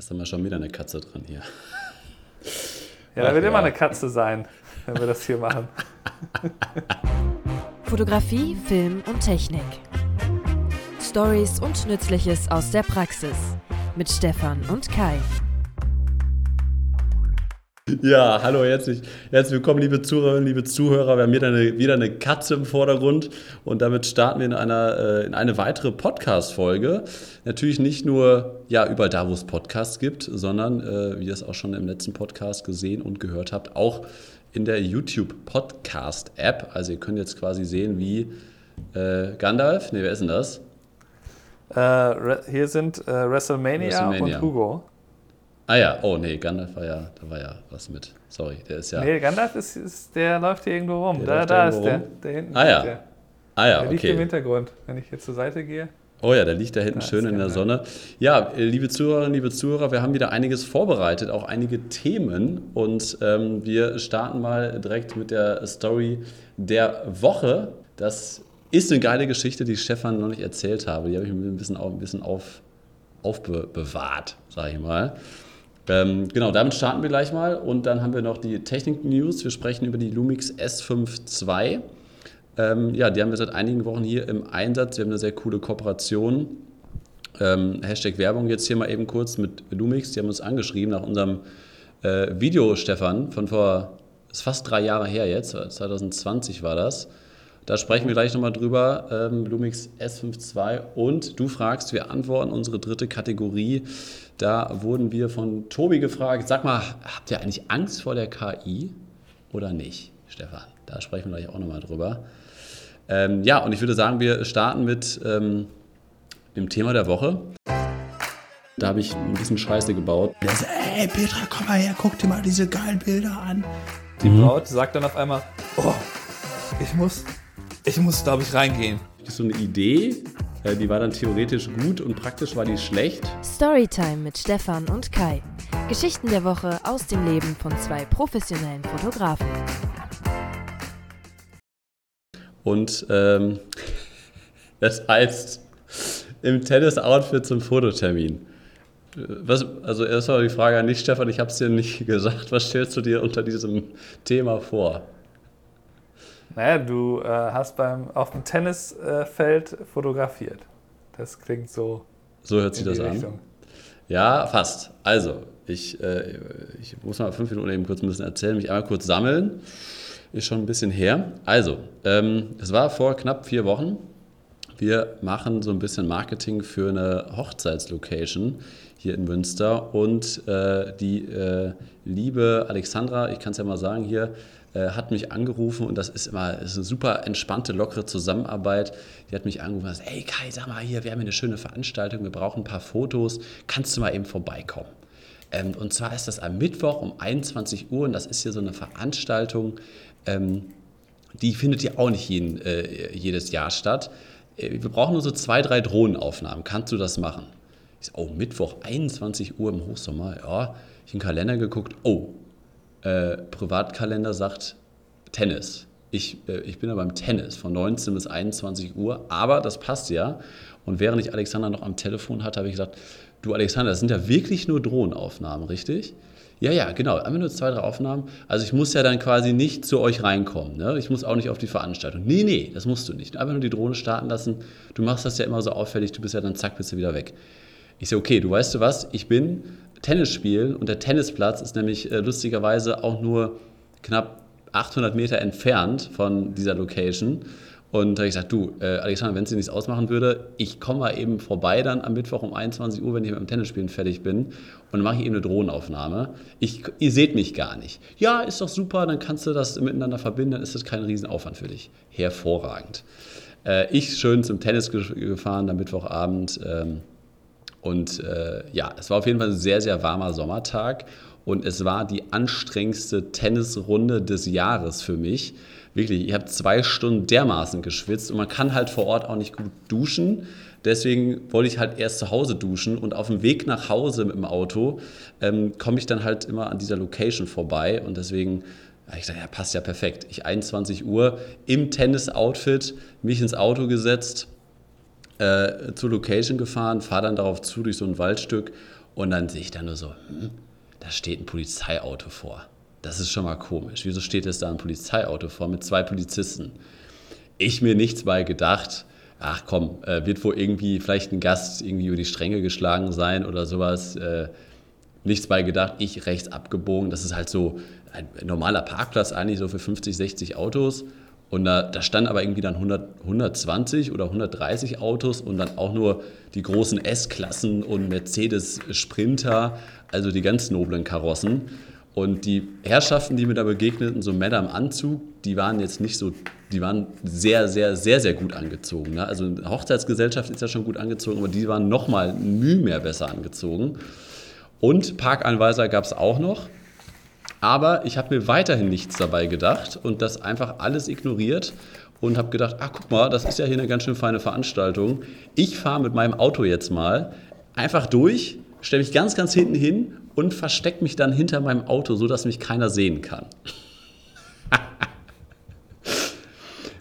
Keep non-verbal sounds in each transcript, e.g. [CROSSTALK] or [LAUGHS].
Hast du mal schon wieder eine Katze dran hier? [LAUGHS] Ja, da wird ja. immer eine Katze sein, wenn wir das hier machen. [LAUGHS] Fotografie, Film und Technik. Stories und Nützliches aus der Praxis mit Stefan und Kai. Ja, hallo, herzlich, herzlich willkommen, liebe Zuhörerinnen, liebe Zuhörer. Wir haben wieder eine, wieder eine Katze im Vordergrund und damit starten wir in, einer, äh, in eine weitere Podcast-Folge. Natürlich nicht nur ja, überall da, wo es Podcasts gibt, sondern, äh, wie ihr es auch schon im letzten Podcast gesehen und gehört habt, auch in der YouTube Podcast-App. Also, ihr könnt jetzt quasi sehen, wie äh, Gandalf, nee, wer ist denn das? Äh, hier sind äh, WrestleMania, WrestleMania und Hugo. Ah ja, oh nee, Gandalf war ja, da war ja was mit. Sorry, der ist ja. Nee, Gandalf ist, ist der läuft hier irgendwo rum. Der da da ist der. Der hinten. Ah ja. Der. Ah ja, der okay. liegt im Hintergrund, wenn ich hier zur Seite gehe. Oh ja, der liegt da hinten da schön in der Sonne. Ja, äh, liebe Zuhörerinnen, liebe Zuhörer, wir haben wieder einiges vorbereitet, auch einige Themen. Und ähm, wir starten mal direkt mit der Story der Woche. Das ist eine geile Geschichte, die Stefan noch nicht erzählt habe. Die habe ich mir ein bisschen, auf, ein bisschen auf, aufbewahrt, sage ich mal. Ähm, genau, damit starten wir gleich mal und dann haben wir noch die Technik-News. Wir sprechen über die Lumix S5 II. Ähm, ja, die haben wir seit einigen Wochen hier im Einsatz. Wir haben eine sehr coole Kooperation. Ähm, Hashtag Werbung jetzt hier mal eben kurz mit Lumix. Die haben uns angeschrieben nach unserem äh, Video, Stefan, von vor, ist fast drei Jahre her jetzt, 2020 war das. Da sprechen wir gleich nochmal drüber. Ähm, Lumix S5 II und du fragst, wir antworten unsere dritte Kategorie. Da wurden wir von Tobi gefragt, sag mal, habt ihr eigentlich Angst vor der KI oder nicht, Stefan? Da sprechen wir gleich auch nochmal drüber. Ähm, ja, und ich würde sagen, wir starten mit ähm, dem Thema der Woche. Da habe ich ein bisschen Scheiße gebaut. Der sagt, ey Petra, komm mal her, guck dir mal diese geilen Bilder an. Die mhm. Braut sagt dann auf einmal, oh, ich muss, ich muss, glaube ich, reingehen. Das ist so eine Idee, äh, die war dann theoretisch gut und praktisch war die schlecht. Storytime mit Stefan und Kai. Geschichten der Woche aus dem Leben von zwei professionellen Fotografen. Und ähm, das heißt, im Tennis-Outfit zum Fototermin. Was, also erstmal die Frage an dich, Stefan, ich habe es dir nicht [LAUGHS] gesagt. Was stellst du dir unter diesem Thema vor? Naja, du äh, hast beim, auf dem Tennisfeld äh, fotografiert. Das klingt so. So hört sich das Richtung. an. Ja, fast. Also, ich, äh, ich muss mal fünf Minuten eben kurz ein bisschen erzählen, mich einmal kurz sammeln. Ist schon ein bisschen her. Also, ähm, es war vor knapp vier Wochen. Wir machen so ein bisschen Marketing für eine Hochzeitslocation hier in Münster. Und äh, die äh, liebe Alexandra, ich kann es ja mal sagen hier, äh, hat mich angerufen und das ist immer ist eine super entspannte, lockere Zusammenarbeit. Die hat mich angerufen und gesagt, hey Kai, sag mal hier, wir haben eine schöne Veranstaltung, wir brauchen ein paar Fotos, kannst du mal eben vorbeikommen? Ähm, und zwar ist das am Mittwoch um 21 Uhr und das ist hier so eine Veranstaltung, ähm, die findet ja auch nicht jeden, äh, jedes Jahr statt. Äh, wir brauchen nur so zwei, drei Drohnenaufnahmen. Kannst du das machen? Ich so, oh, Mittwoch, 21 Uhr im Hochsommer. Ja, ich in den Kalender geguckt. Oh, äh, Privatkalender sagt Tennis. Ich, äh, ich bin ja beim Tennis von 19 bis 21 Uhr, aber das passt ja. Und während ich Alexander noch am Telefon hatte, habe ich gesagt, du Alexander, das sind ja wirklich nur Drohnenaufnahmen, richtig? Ja, ja, genau, einfach nur zwei, drei Aufnahmen. Also ich muss ja dann quasi nicht zu euch reinkommen. Ne? Ich muss auch nicht auf die Veranstaltung. Nee, nee, das musst du nicht. Einfach nur die Drohne starten lassen. Du machst das ja immer so auffällig, du bist ja dann zack, bist du wieder weg. Ich so, okay, du weißt du was, ich bin Tennis spielen und der Tennisplatz ist nämlich äh, lustigerweise auch nur knapp 800 Meter entfernt von dieser Location. Und da habe ich gesagt, du, äh, Alexander, wenn es dir nichts ausmachen würde, ich komme mal eben vorbei dann am Mittwoch um 21 Uhr, wenn ich mit dem Tennisspielen fertig bin. Und dann mache ich eben eine Drohnenaufnahme. Ich, ihr seht mich gar nicht. Ja, ist doch super, dann kannst du das miteinander verbinden, dann ist das kein Riesenaufwand für dich. Hervorragend. Äh, ich schön zum Tennis gefahren am Mittwochabend. Ähm, und äh, ja, es war auf jeden Fall ein sehr, sehr warmer Sommertag und es war die anstrengendste Tennisrunde des Jahres für mich. Wirklich, ich habe zwei Stunden dermaßen geschwitzt und man kann halt vor Ort auch nicht gut duschen. Deswegen wollte ich halt erst zu Hause duschen und auf dem Weg nach Hause mit dem Auto ähm, komme ich dann halt immer an dieser Location vorbei und deswegen ich gesagt, ja, passt ja perfekt. Ich 21 Uhr im Tennis-Outfit mich ins Auto gesetzt, äh, zur Location gefahren, fahre dann darauf zu durch so ein Waldstück Und dann sehe ich da nur so, hm, da steht ein Polizeiauto vor. Das ist schon mal komisch. Wieso steht jetzt da ein Polizeiauto vor mit zwei Polizisten? Ich mir nichts bei gedacht, ach komm, äh, wird wohl irgendwie vielleicht ein Gast irgendwie über die Stränge geschlagen sein oder sowas. Äh, nichts bei gedacht, ich rechts abgebogen. Das ist halt so ein normaler Parkplatz eigentlich so für 50, 60 Autos. Und da, da standen aber irgendwie dann 100, 120 oder 130 Autos und dann auch nur die großen S-Klassen und Mercedes Sprinter, also die ganz noblen Karossen. Und die Herrschaften, die mir da begegneten, so Männer im Anzug, die waren jetzt nicht so, die waren sehr, sehr, sehr, sehr gut angezogen. Ne? Also eine Hochzeitsgesellschaft ist ja schon gut angezogen, aber die waren nochmal müh mehr besser angezogen. Und Parkanweiser gab es auch noch. Aber ich habe mir weiterhin nichts dabei gedacht und das einfach alles ignoriert und habe gedacht, ach guck mal, das ist ja hier eine ganz schön feine Veranstaltung. Ich fahre mit meinem Auto jetzt mal einfach durch, stelle mich ganz, ganz hinten hin und verstecke mich dann hinter meinem Auto, sodass mich keiner sehen kann. [LAUGHS]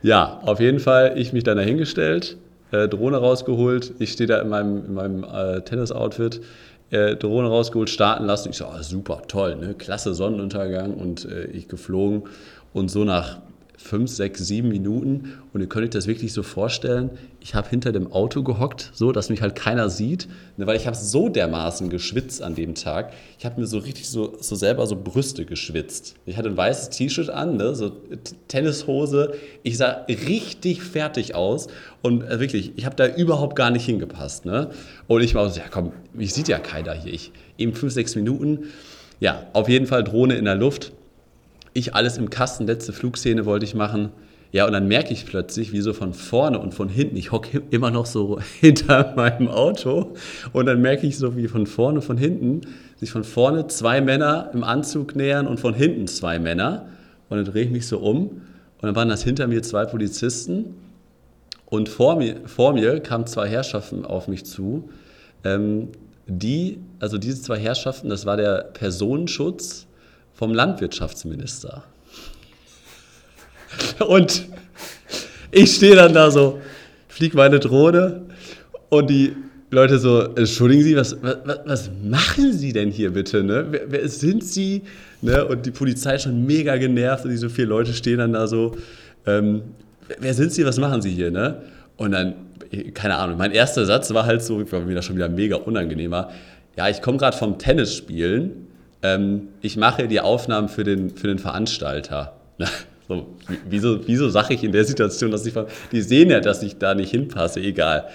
ja, auf jeden Fall, ich mich dann dahingestellt, äh, Drohne rausgeholt, ich stehe da in meinem, in meinem äh, Tennis-Outfit, äh, Drohne rausgeholt, starten lassen. Ich so, oh, super, toll, ne? klasse Sonnenuntergang und äh, ich geflogen. Und so nach fünf, sechs, sieben Minuten und ihr könnt euch das wirklich so vorstellen, ich habe hinter dem Auto gehockt, so dass mich halt keiner sieht, ne, weil ich habe so dermaßen geschwitzt an dem Tag. Ich habe mir so richtig so, so selber so Brüste geschwitzt. Ich hatte ein weißes T-Shirt an, ne, so Tennishose. Ich sah richtig fertig aus und äh, wirklich, ich habe da überhaupt gar nicht hingepasst. Ne? Und ich war so, ja komm, mich sieht ja keiner hier. Ich, eben fünf, sechs Minuten. Ja, auf jeden Fall Drohne in der Luft ich alles im Kasten, letzte Flugszene wollte ich machen. Ja, und dann merke ich plötzlich, wie so von vorne und von hinten, ich hocke immer noch so [LAUGHS] hinter meinem Auto und dann merke ich so, wie von vorne von hinten sich von vorne zwei Männer im Anzug nähern und von hinten zwei Männer. Und dann drehe ich mich so um und dann waren das hinter mir zwei Polizisten und vor mir, vor mir kamen zwei Herrschaften auf mich zu. Ähm, die, also diese zwei Herrschaften, das war der Personenschutz vom Landwirtschaftsminister. Und ich stehe dann da so, fliege meine Drohne und die Leute so, entschuldigen Sie, was, was, was machen Sie denn hier bitte? Ne? Wer, wer sind Sie? Ne? Und die Polizei ist schon mega genervt und diese vier Leute stehen dann da so, ähm, wer sind Sie, was machen Sie hier? Ne? Und dann, keine Ahnung, mein erster Satz war halt so, ich war mir da schon wieder mega unangenehmer. Ja, ich komme gerade vom Tennisspielen ähm, ich mache die Aufnahmen für den, für den Veranstalter. [LAUGHS] so, wieso wieso sage ich in der Situation, dass ich, die sehen ja, dass ich da nicht hinpasse, egal.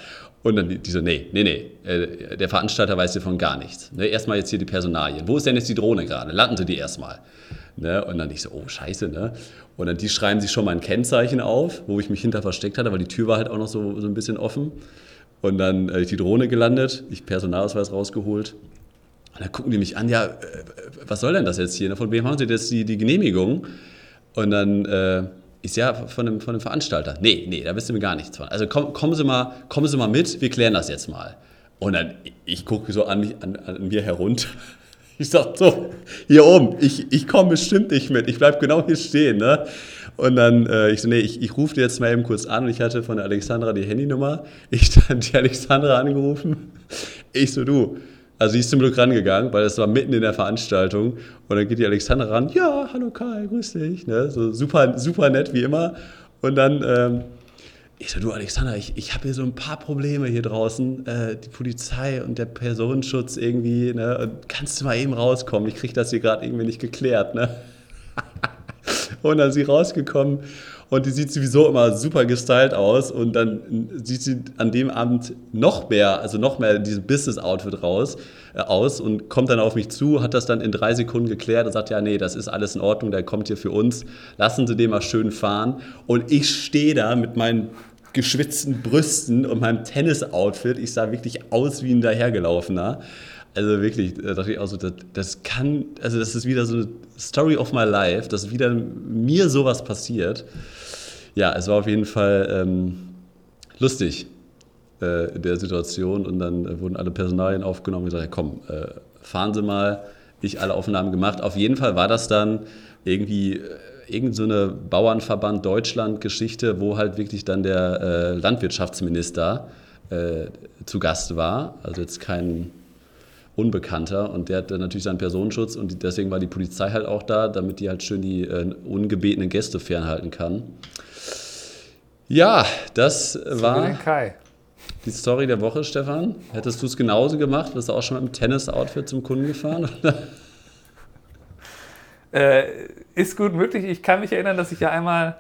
Und dann die, so, nee, nee, nee, äh, der Veranstalter weiß hiervon gar nichts. Ne, erstmal jetzt hier die Personalien. Wo ist denn jetzt die Drohne gerade? Landen Sie die erstmal. Ne, und dann ich so, oh, scheiße, ne? Und dann die schreiben sich schon mal ein Kennzeichen auf, wo ich mich hinter versteckt hatte, weil die Tür war halt auch noch so, so ein bisschen offen. Und dann äh, die Drohne gelandet, ich Personalausweis rausgeholt und dann gucken die mich an, ja, äh, was soll denn das jetzt hier? Von wem haben Sie jetzt die, die Genehmigung? Und dann äh, ist ja von einem, von einem Veranstalter. Nee, nee, da wissen wir gar nichts von. Also komm, kommen, Sie mal, kommen Sie mal mit, wir klären das jetzt mal. Und dann, ich gucke so an, mich, an, an mir herunter. [LAUGHS] Ich sag so, hier oben, ich, ich komme bestimmt nicht mit, ich bleibe genau hier stehen. Ne? Und dann, äh, ich so, nee, ich, ich rufe dir jetzt mal eben kurz an. Und ich hatte von der Alexandra die Handynummer. Ich dann [LAUGHS] die Alexandra angerufen. Ich so, du, also sie ist zum Glück rangegangen, weil das war mitten in der Veranstaltung. Und dann geht die Alexandra ran, ja, hallo Kai, grüß dich. Ne? So super, super nett wie immer. Und dann, ähm, ich so, du Alexandra, ich, ich habe hier so ein paar Probleme hier draußen. Äh, die Polizei und der Personenschutz irgendwie. Ne? Und kannst du mal eben rauskommen? Ich kriege das hier gerade irgendwie nicht geklärt. Ne? [LAUGHS] und dann ist sie rausgekommen und die sieht sowieso immer super gestylt aus. Und dann sieht sie an dem Abend noch mehr, also noch mehr in diesem Business-Outfit raus, äh, aus und kommt dann auf mich zu, hat das dann in drei Sekunden geklärt und sagt, ja, nee, das ist alles in Ordnung, der kommt hier für uns, lassen Sie den mal schön fahren. Und ich stehe da mit meinen geschwitzten Brüsten und meinem Tennis-Outfit, ich sah wirklich aus wie ein dahergelaufener. Also wirklich, da dachte ich auch so, das, das, kann, also das ist wieder so eine Story of my life, dass wieder mir sowas passiert. Ja, es war auf jeden Fall ähm, lustig äh, in der Situation und dann äh, wurden alle Personalien aufgenommen und gesagt, ja, komm, äh, fahren Sie mal. Ich alle Aufnahmen gemacht. Auf jeden Fall war das dann irgendwie äh, irgend so Bauernverband Deutschland-Geschichte, wo halt wirklich dann der äh, Landwirtschaftsminister äh, zu Gast war. Also jetzt kein Unbekannter und der hat dann natürlich seinen Personenschutz und deswegen war die Polizei halt auch da, damit die halt schön die äh, ungebetenen Gäste fernhalten kann. Ja, das So wie war die Story der Woche, Stefan. Hättest du es genauso gemacht? Bist du auch schon mit dem Tennis-Outfit zum Kunden gefahren? [LAUGHS] Äh, ist gut möglich. Ich kann mich erinnern, dass ich ja einmal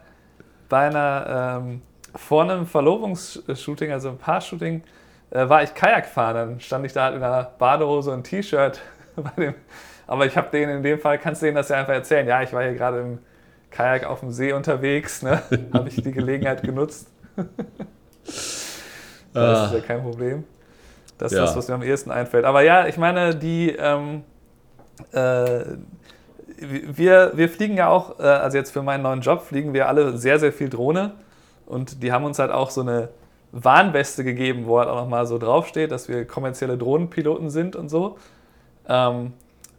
bei einer, ähm, vor einem Verlobungsshooting, also ein Paar-Shooting, äh, war ich Kajak fahren. Dann stand ich da halt in einer Badehose und T-Shirt. [LAUGHS] Aber ich habe denen in dem Fall, kannst du denen das ja einfach erzählen. Ja, ich war hier gerade im Kajak auf dem See unterwegs. Ne? [LAUGHS] habe ich die Gelegenheit genutzt. [LAUGHS] Das ist ja kein Problem. Das ist Ja. das, was mir am ehesten einfällt. Aber ja, ich meine, die, ähm, äh, wir, wir fliegen ja auch, äh, also jetzt für meinen neuen Job, fliegen wir alle sehr, sehr viel Drohne. Und die haben uns halt auch so eine Warnweste gegeben, wo halt auch nochmal so draufsteht, dass wir kommerzielle Drohnenpiloten sind und so. Ähm,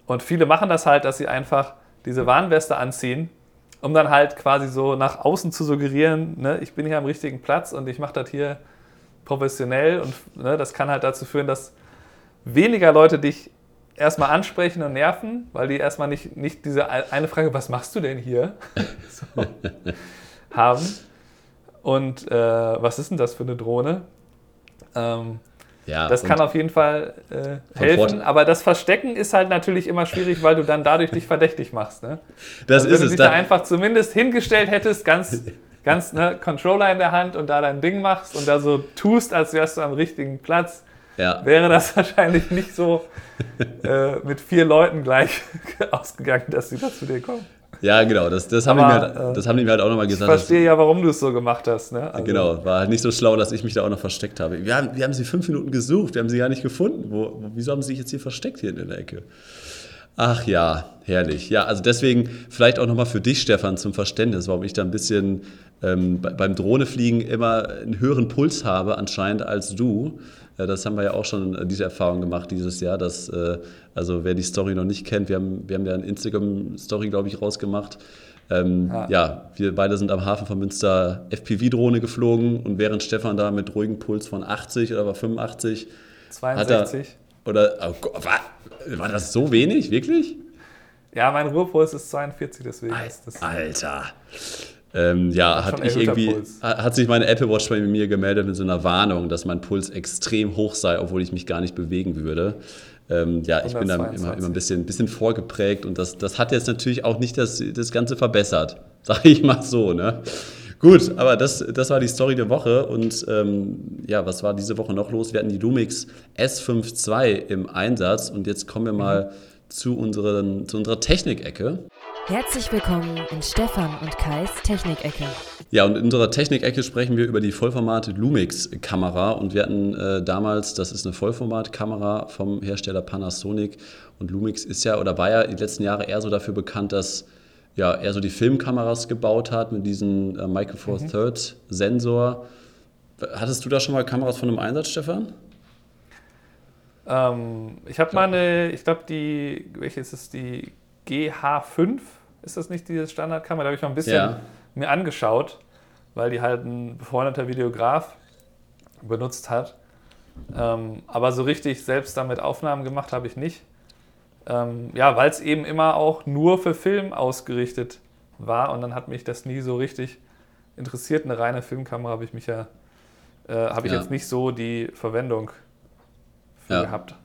und viele machen das halt, dass sie einfach diese Warnweste anziehen, um dann halt quasi so nach außen zu suggerieren, ne, ich bin hier am richtigen Platz und ich mache das hier professionell. Und ne, das kann halt dazu führen, dass weniger Leute dich erstmal ansprechen und nerven, weil die erstmal nicht, nicht diese eine Frage, was machst du denn hier, [LAUGHS] so, haben. Und äh, was ist denn das für eine Drohne? Ähm, ja, das kann auf jeden Fall äh, helfen, aber das Verstecken ist halt natürlich immer schwierig, weil du dann dadurch dich verdächtig machst. Ne? das Also ist wenn du dich da Da, einfach zumindest hingestellt hättest, ganz, ganz ne, Controller in der Hand und da dein Ding machst und da so tust, als wärst du am richtigen Platz, ja. wäre das [LAUGHS] wahrscheinlich nicht so äh, mit vier Leuten gleich [LAUGHS] ausgegangen, dass sie da zu dir kommen. Ja, genau. Das, das, haben die Aber, mir halt, äh, das haben die mir halt auch nochmal Ich gesagt. dass- verstehe ja, warum du es so gemacht hast. Ne? Also, Genau, war halt nicht so schlau, dass ich mich da auch noch versteckt habe. Wir haben, wir haben sie fünf Minuten gesucht, wir haben sie gar nicht gefunden. Wo, wieso haben sie sich jetzt hier versteckt hier in der Ecke? Ach ja, herrlich. Ja, also deswegen vielleicht auch nochmal für dich, Stefan, zum Verständnis, warum ich da ein bisschen ähm, bei- beim Drohnefliegen immer einen höheren Puls habe anscheinend als du. Äh, Das haben wir ja auch schon äh, diese Erfahrung gemacht dieses Jahr, dass, äh, also wer die Story noch nicht kennt, wir haben, wir haben ja eine Instagram-Story, glaube ich, rausgemacht. Ähm, Ja. ja, wir beide sind am Hafen von Münster FPV-Drohne geflogen und während Stefan da mit ruhigem Puls von 80 oder war 85 hat er, 62. oder oh Gott, war, war das so wenig, wirklich? Ja, mein Ruhepuls ist 42, deswegen ist das. Alter. Ähm, ja, hat, ich irgendwie, Puls. hat sich meine Apple Watch bei mir gemeldet mit so einer Warnung, dass mein Puls extrem hoch sei, obwohl ich mich gar nicht bewegen würde. Ähm, ja, ich bin da immer, 122. immer ein bisschen, bisschen vorgeprägt und das, das hat jetzt natürlich auch nicht das, das Ganze verbessert, [LAUGHS] sage ich mal so. Ne? Gut, aber das, das war die Story der Woche und ähm, ja, was war diese Woche noch los? Wir hatten die Lumix S5 II im Einsatz und jetzt kommen wir mal zu, unseren, zu unserer Technikecke. Herzlich willkommen in Stefan und Kais Technikecke. Ja, und in unserer Technikecke sprechen wir über die Vollformat Lumix-Kamera. Und wir hatten äh, damals, das ist eine Vollformatkamera vom Hersteller Panasonic. Und Lumix ist ja oder war ja die letzten Jahre eher so dafür bekannt, dass ja, er so die Filmkameras gebaut hat mit diesem äh, Micro Four Thirds Sensor. Hattest du da schon mal Kameras von einem Einsatz, Stefan? Ähm, ich habe mal eine, ich glaube, die, welche ist es, die GH5? Ist das nicht diese Standardkamera? Da habe ich mal ein bisschen Ja. mir angeschaut, weil die halt ein befreundeter Videograf benutzt hat. Ähm, aber so richtig selbst damit Aufnahmen gemacht habe ich nicht. Ähm, ja, weil es eben immer auch nur für Film ausgerichtet war und dann hat mich das nie so richtig interessiert. Eine reine Filmkamera habe ich mich ja, äh, habe ich Ja. jetzt nicht so die Verwendung Ja. gehabt.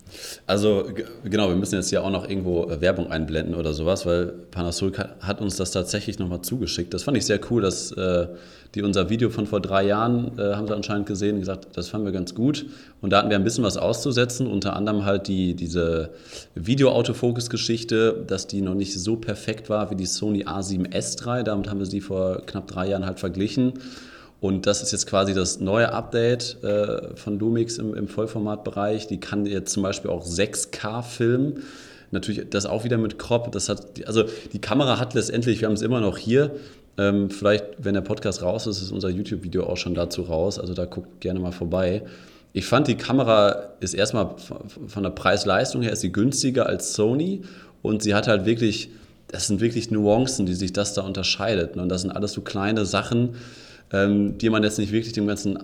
Also genau, wir müssen jetzt hier auch noch irgendwo äh, Werbung einblenden oder sowas, weil Panasonic hat, hat uns das tatsächlich nochmal zugeschickt. Das fand ich sehr cool, dass äh, die unser Video von vor drei Jahren äh, haben sie anscheinend gesehen und gesagt, das fanden wir ganz gut. Und da hatten wir ein bisschen was auszusetzen, unter anderem halt die, diese Video-Autofokus-Geschichte, dass die noch nicht so perfekt war wie die Sony A7S III. Damit haben wir sie vor knapp drei Jahren halt verglichen. Und das ist jetzt quasi das neue Update äh, von Lumix im, im Vollformatbereich. Die kann jetzt zum Beispiel auch 6K filmen. Natürlich das auch wieder mit Crop. Das hat, also die Kamera hat letztendlich, wir haben es immer noch hier. Ähm, vielleicht, wenn der Podcast raus ist, ist unser YouTube-Video auch schon dazu raus. Also da guckt gerne mal vorbei. Ich fand, die Kamera ist erstmal von von der Preis-Leistung her ist sie günstiger als Sony und sie hat halt wirklich, das sind wirklich Nuancen, die sich das da unterscheidet. ne? Und das sind alles so kleine Sachen, ähm, die man jetzt nicht wirklich dem ganzen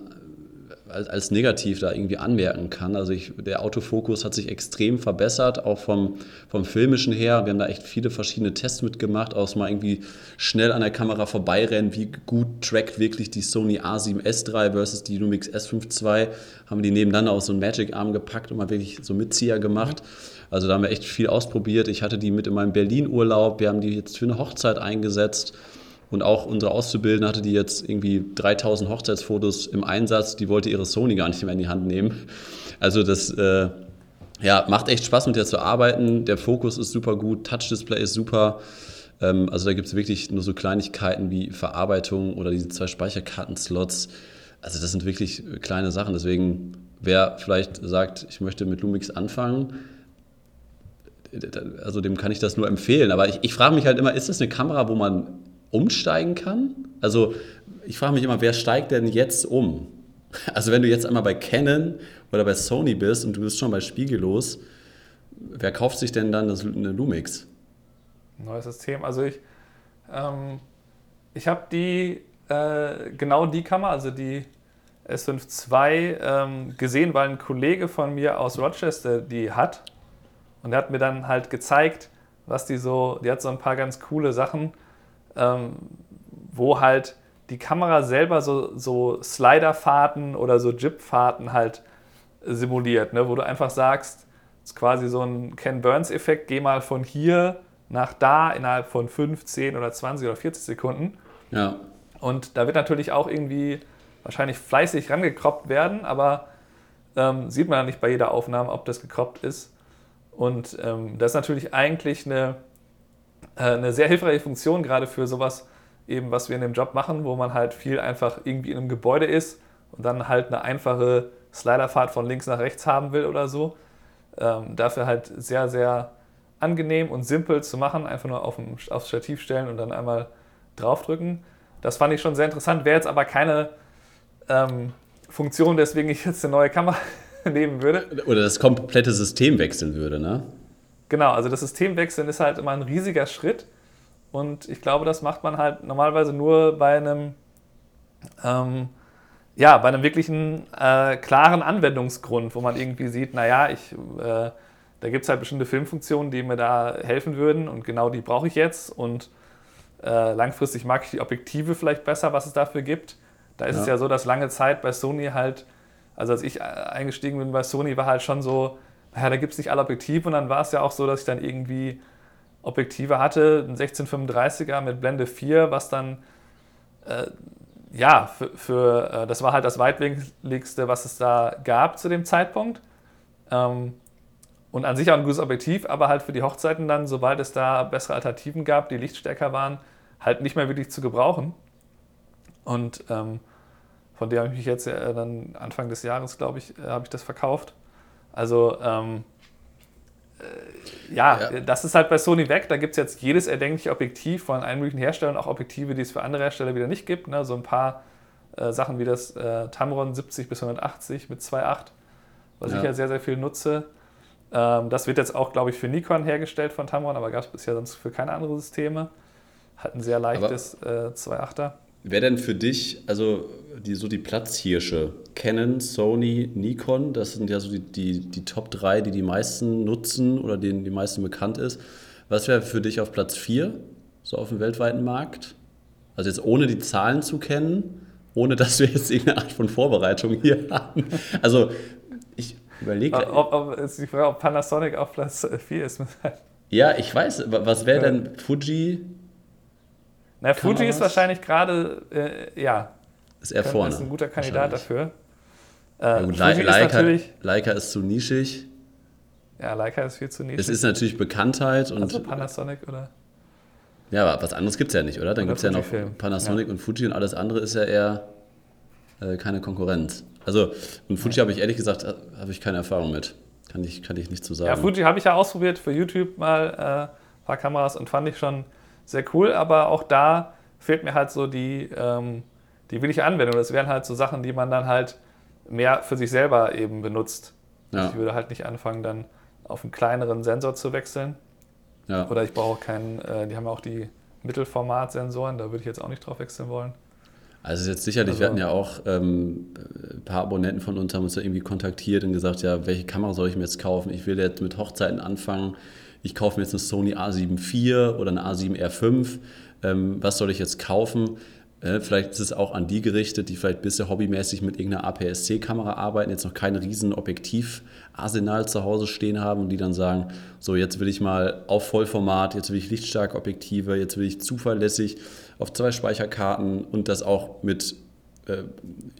als, als negativ da irgendwie anmerken kann. Also ich, der Autofokus hat sich extrem verbessert, auch vom, vom Filmischen her. Wir haben da echt viele verschiedene Tests mitgemacht, aus mal irgendwie schnell an der Kamera vorbeirennen, wie gut trackt wirklich die Sony A7S III versus die Lumix S5 II. Haben die nebeneinander auf so einen Magic-Arm gepackt und mal wirklich so Mitzieher gemacht. Also da haben wir echt viel ausprobiert. Ich hatte die mit in meinem Berlin-Urlaub. Wir haben die jetzt für eine Hochzeit eingesetzt. Und auch unsere Auszubildende hatte die jetzt irgendwie 3000 Hochzeitsfotos im Einsatz. Die wollte ihre Sony gar nicht mehr in die Hand nehmen. Also das äh, ja, macht echt Spaß, mit der zu arbeiten. Der Fokus ist super gut, Touch-Display ist super. Ähm, also da gibt es wirklich nur so Kleinigkeiten wie Verarbeitung oder diese zwei Speicherkarten-Slots. Also das sind wirklich kleine Sachen. Deswegen, wer vielleicht sagt, ich möchte mit Lumix anfangen, also dem kann ich das nur empfehlen. Aber ich, ich frage mich halt immer, ist das eine Kamera, wo man umsteigen kann? Also ich frage mich immer, wer steigt denn jetzt um? Also wenn du jetzt einmal bei Canon oder bei Sony bist und du bist schon bei Spiegellos, wer kauft sich denn dann eine Lumix? Neues System. Also ich, ähm, ich habe die, äh, genau die Kamera, also die S5 II, ähm, gesehen, weil ein Kollege von mir aus Rochester die hat. Und er hat mir dann halt gezeigt, was die so, die hat so ein paar ganz coole Sachen, ähm, wo halt die Kamera selber so, so Sliderfahrten oder so Jib-Fahrten halt simuliert, ne? wo du einfach sagst, das ist quasi so ein Ken Burns-Effekt, geh mal von hier nach da innerhalb von 5, 10 oder 20 oder 40 Sekunden. Ja. Und da wird natürlich auch irgendwie wahrscheinlich fleißig rangekroppt werden, aber ähm, sieht man ja nicht bei jeder Aufnahme, ob das gekroppt ist. Und ähm, das ist natürlich eigentlich eine, eine sehr hilfreiche Funktion, gerade für sowas, eben was wir in dem Job machen, wo man halt viel einfach irgendwie in einem Gebäude ist und dann halt eine einfache Sliderfahrt von links nach rechts haben will oder so. Ähm, dafür halt sehr, sehr angenehm und simpel zu machen, einfach nur auf dem, aufs Stativ stellen und dann einmal draufdrücken. Das fand ich schon sehr interessant, wäre jetzt aber keine ähm, Funktion, deswegen ich jetzt eine neue Kamera [LAUGHS] nehmen würde. Oder das komplette System wechseln würde, ne? Genau, also das System wechseln ist halt immer ein riesiger Schritt und ich glaube, das macht man halt normalerweise nur bei einem, ähm, ja, bei einem wirklichen äh, klaren Anwendungsgrund, wo man irgendwie sieht, naja, ich, äh, da gibt es halt bestimmte Filmfunktionen, die mir da helfen würden und genau die brauche ich jetzt und äh, langfristig mag ich die Objektive vielleicht besser, was es dafür gibt. Da ist ja. es ja so, dass lange Zeit bei Sony halt, also als ich eingestiegen bin bei Sony, war halt schon so, naja, da gibt es nicht alle Objektive und dann war es ja auch so, dass ich dann irgendwie Objektive hatte, ein 1635er mit Blende 4, was dann, äh, ja, für, für äh, das war halt das weitwinkligste, was es da gab zu dem Zeitpunkt. Ähm, und an sich auch ein gutes Objektiv, aber halt für die Hochzeiten dann, sobald es da bessere Alternativen gab, die lichtstärker waren, halt nicht mehr wirklich zu gebrauchen. Und ähm, von der habe ich mich jetzt äh, dann Anfang des Jahres, glaube ich, äh, habe ich das verkauft. Also ähm, äh, ja, ja, das ist halt bei Sony weg. Da gibt es jetzt jedes erdenkliche Objektiv von allen möglichen Herstellern, auch Objektive, die es für andere Hersteller wieder nicht gibt. Ne? So ein paar äh, Sachen wie das äh, Tamron 70 bis 180 mit 2.8, was ja. ich ja sehr, sehr viel nutze. Ähm, das wird jetzt auch, glaube ich, für Nikon hergestellt von Tamron, aber gab es bisher sonst für keine anderen Systeme. Hat ein sehr leichtes äh, 2.8er. Wer denn für dich, also die, so die Platzhirsche, Canon, Sony, Nikon, das sind ja so die, die, die Top 3, die die meisten nutzen oder denen die meisten bekannt ist. Was wäre für dich auf Platz 4, so auf dem weltweiten Markt? Also jetzt ohne die Zahlen zu kennen, ohne dass wir jetzt irgendeine Art von Vorbereitung hier [LAUGHS] haben. Also ich überlege... Ob, ob, ist die Frage, ob Panasonic auf Platz 4 ist. ja, ich weiß, was wäre denn Fuji, na, Fuji ist wahrscheinlich gerade, äh, ja. Ist er vorne. Ist ein guter Kandidat dafür. Äh, ja, gut, Fuji Leica, ist natürlich, Leica ist zu nischig. Ja, Leica ist viel zu nischig. Es ist natürlich Bekanntheit und. Also Panasonic oder? Ja, aber was anderes gibt es ja nicht, oder? Dann gibt es ja noch Panasonic ja. und Fuji und alles andere ist ja eher äh, keine Konkurrenz. Also, und Fuji ja. habe ich ehrlich gesagt, äh, habe ich keine Erfahrung mit. Kann ich, kann ich nicht zu so sagen. Ja, Fuji habe ich ja ausprobiert für YouTube mal äh, ein paar Kameras und fand ich schon sehr cool, aber auch da fehlt mir halt so die, ähm, die wirkliche Anwendung. Das wären halt so Sachen, die man dann halt mehr für sich selber eben benutzt. Ja. Ich würde halt nicht anfangen, dann auf einen kleineren Sensor zu wechseln. Ja. Oder ich brauche keinen, äh, die haben ja auch die Mittelformat-Sensoren, da würde ich jetzt auch nicht drauf wechseln wollen. Also jetzt sicherlich, Also- wir hatten ja auch ähm, ein paar Abonnenten von uns haben uns da irgendwie kontaktiert und gesagt, ja, welche Kamera soll ich mir jetzt kaufen? Ich will jetzt mit Hochzeiten anfangen. Ich kaufe mir jetzt eine Sony A7 IV oder eine A7 R5. Ähm, was soll ich jetzt kaufen? Äh, vielleicht ist es auch an die gerichtet, die vielleicht bisher hobbymäßig mit irgendeiner APS-C-Kamera arbeiten, jetzt noch kein riesen Objektivarsenal zu Hause stehen haben und die dann sagen, so jetzt will ich mal auf Vollformat, jetzt will ich lichtstarke Objektive, jetzt will ich zuverlässig auf zwei Speicherkarten und das auch mit äh,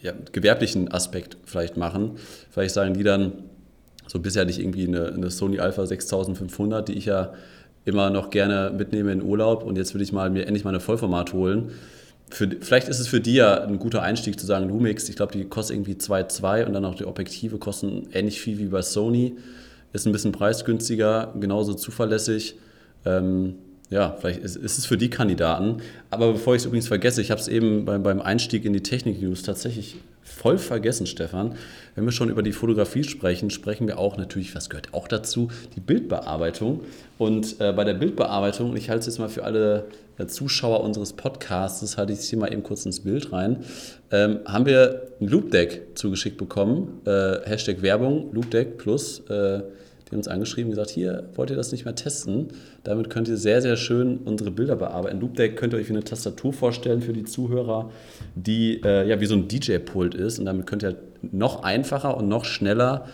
ja, gewerblichen Aspekt vielleicht machen. Vielleicht sagen die dann, so bisher hatte ich irgendwie eine, eine Sony Alpha 6500, die ich ja immer noch gerne mitnehme in Urlaub und jetzt will ich mal mir endlich mal eine Vollformat holen. Für, vielleicht ist es für die ja ein guter Einstieg zu sagen, Lumix, ich glaube, die kostet irgendwie 2,2 und dann auch die Objektive kosten ähnlich viel wie bei Sony. Ist ein bisschen preisgünstiger, genauso zuverlässig. Ähm, ja, vielleicht ist, ist es für die Kandidaten. Aber bevor ich es übrigens vergesse, ich habe es eben beim, beim Einstieg in die Technik-News tatsächlich voll vergessen, Stefan. Wenn wir schon über die Fotografie sprechen, sprechen wir auch natürlich, was gehört auch dazu, die Bildbearbeitung. Und äh, bei der Bildbearbeitung, und ich halte es jetzt mal für alle äh, Zuschauer unseres Podcasts, halte ich es hier mal eben kurz ins Bild rein, ähm, haben wir ein Loopdeck zugeschickt bekommen, äh, Hashtag Werbung, Loopdeck Plus, äh, die haben uns angeschrieben und gesagt, hier, wollt ihr das nicht mehr testen? Damit könnt ihr sehr, sehr schön unsere Bilder bearbeiten. Loopdeck könnt ihr euch wie eine Tastatur vorstellen für die Zuhörer, die äh, ja wie so ein DJ-Pult ist und damit könnt ihr noch einfacher und noch schneller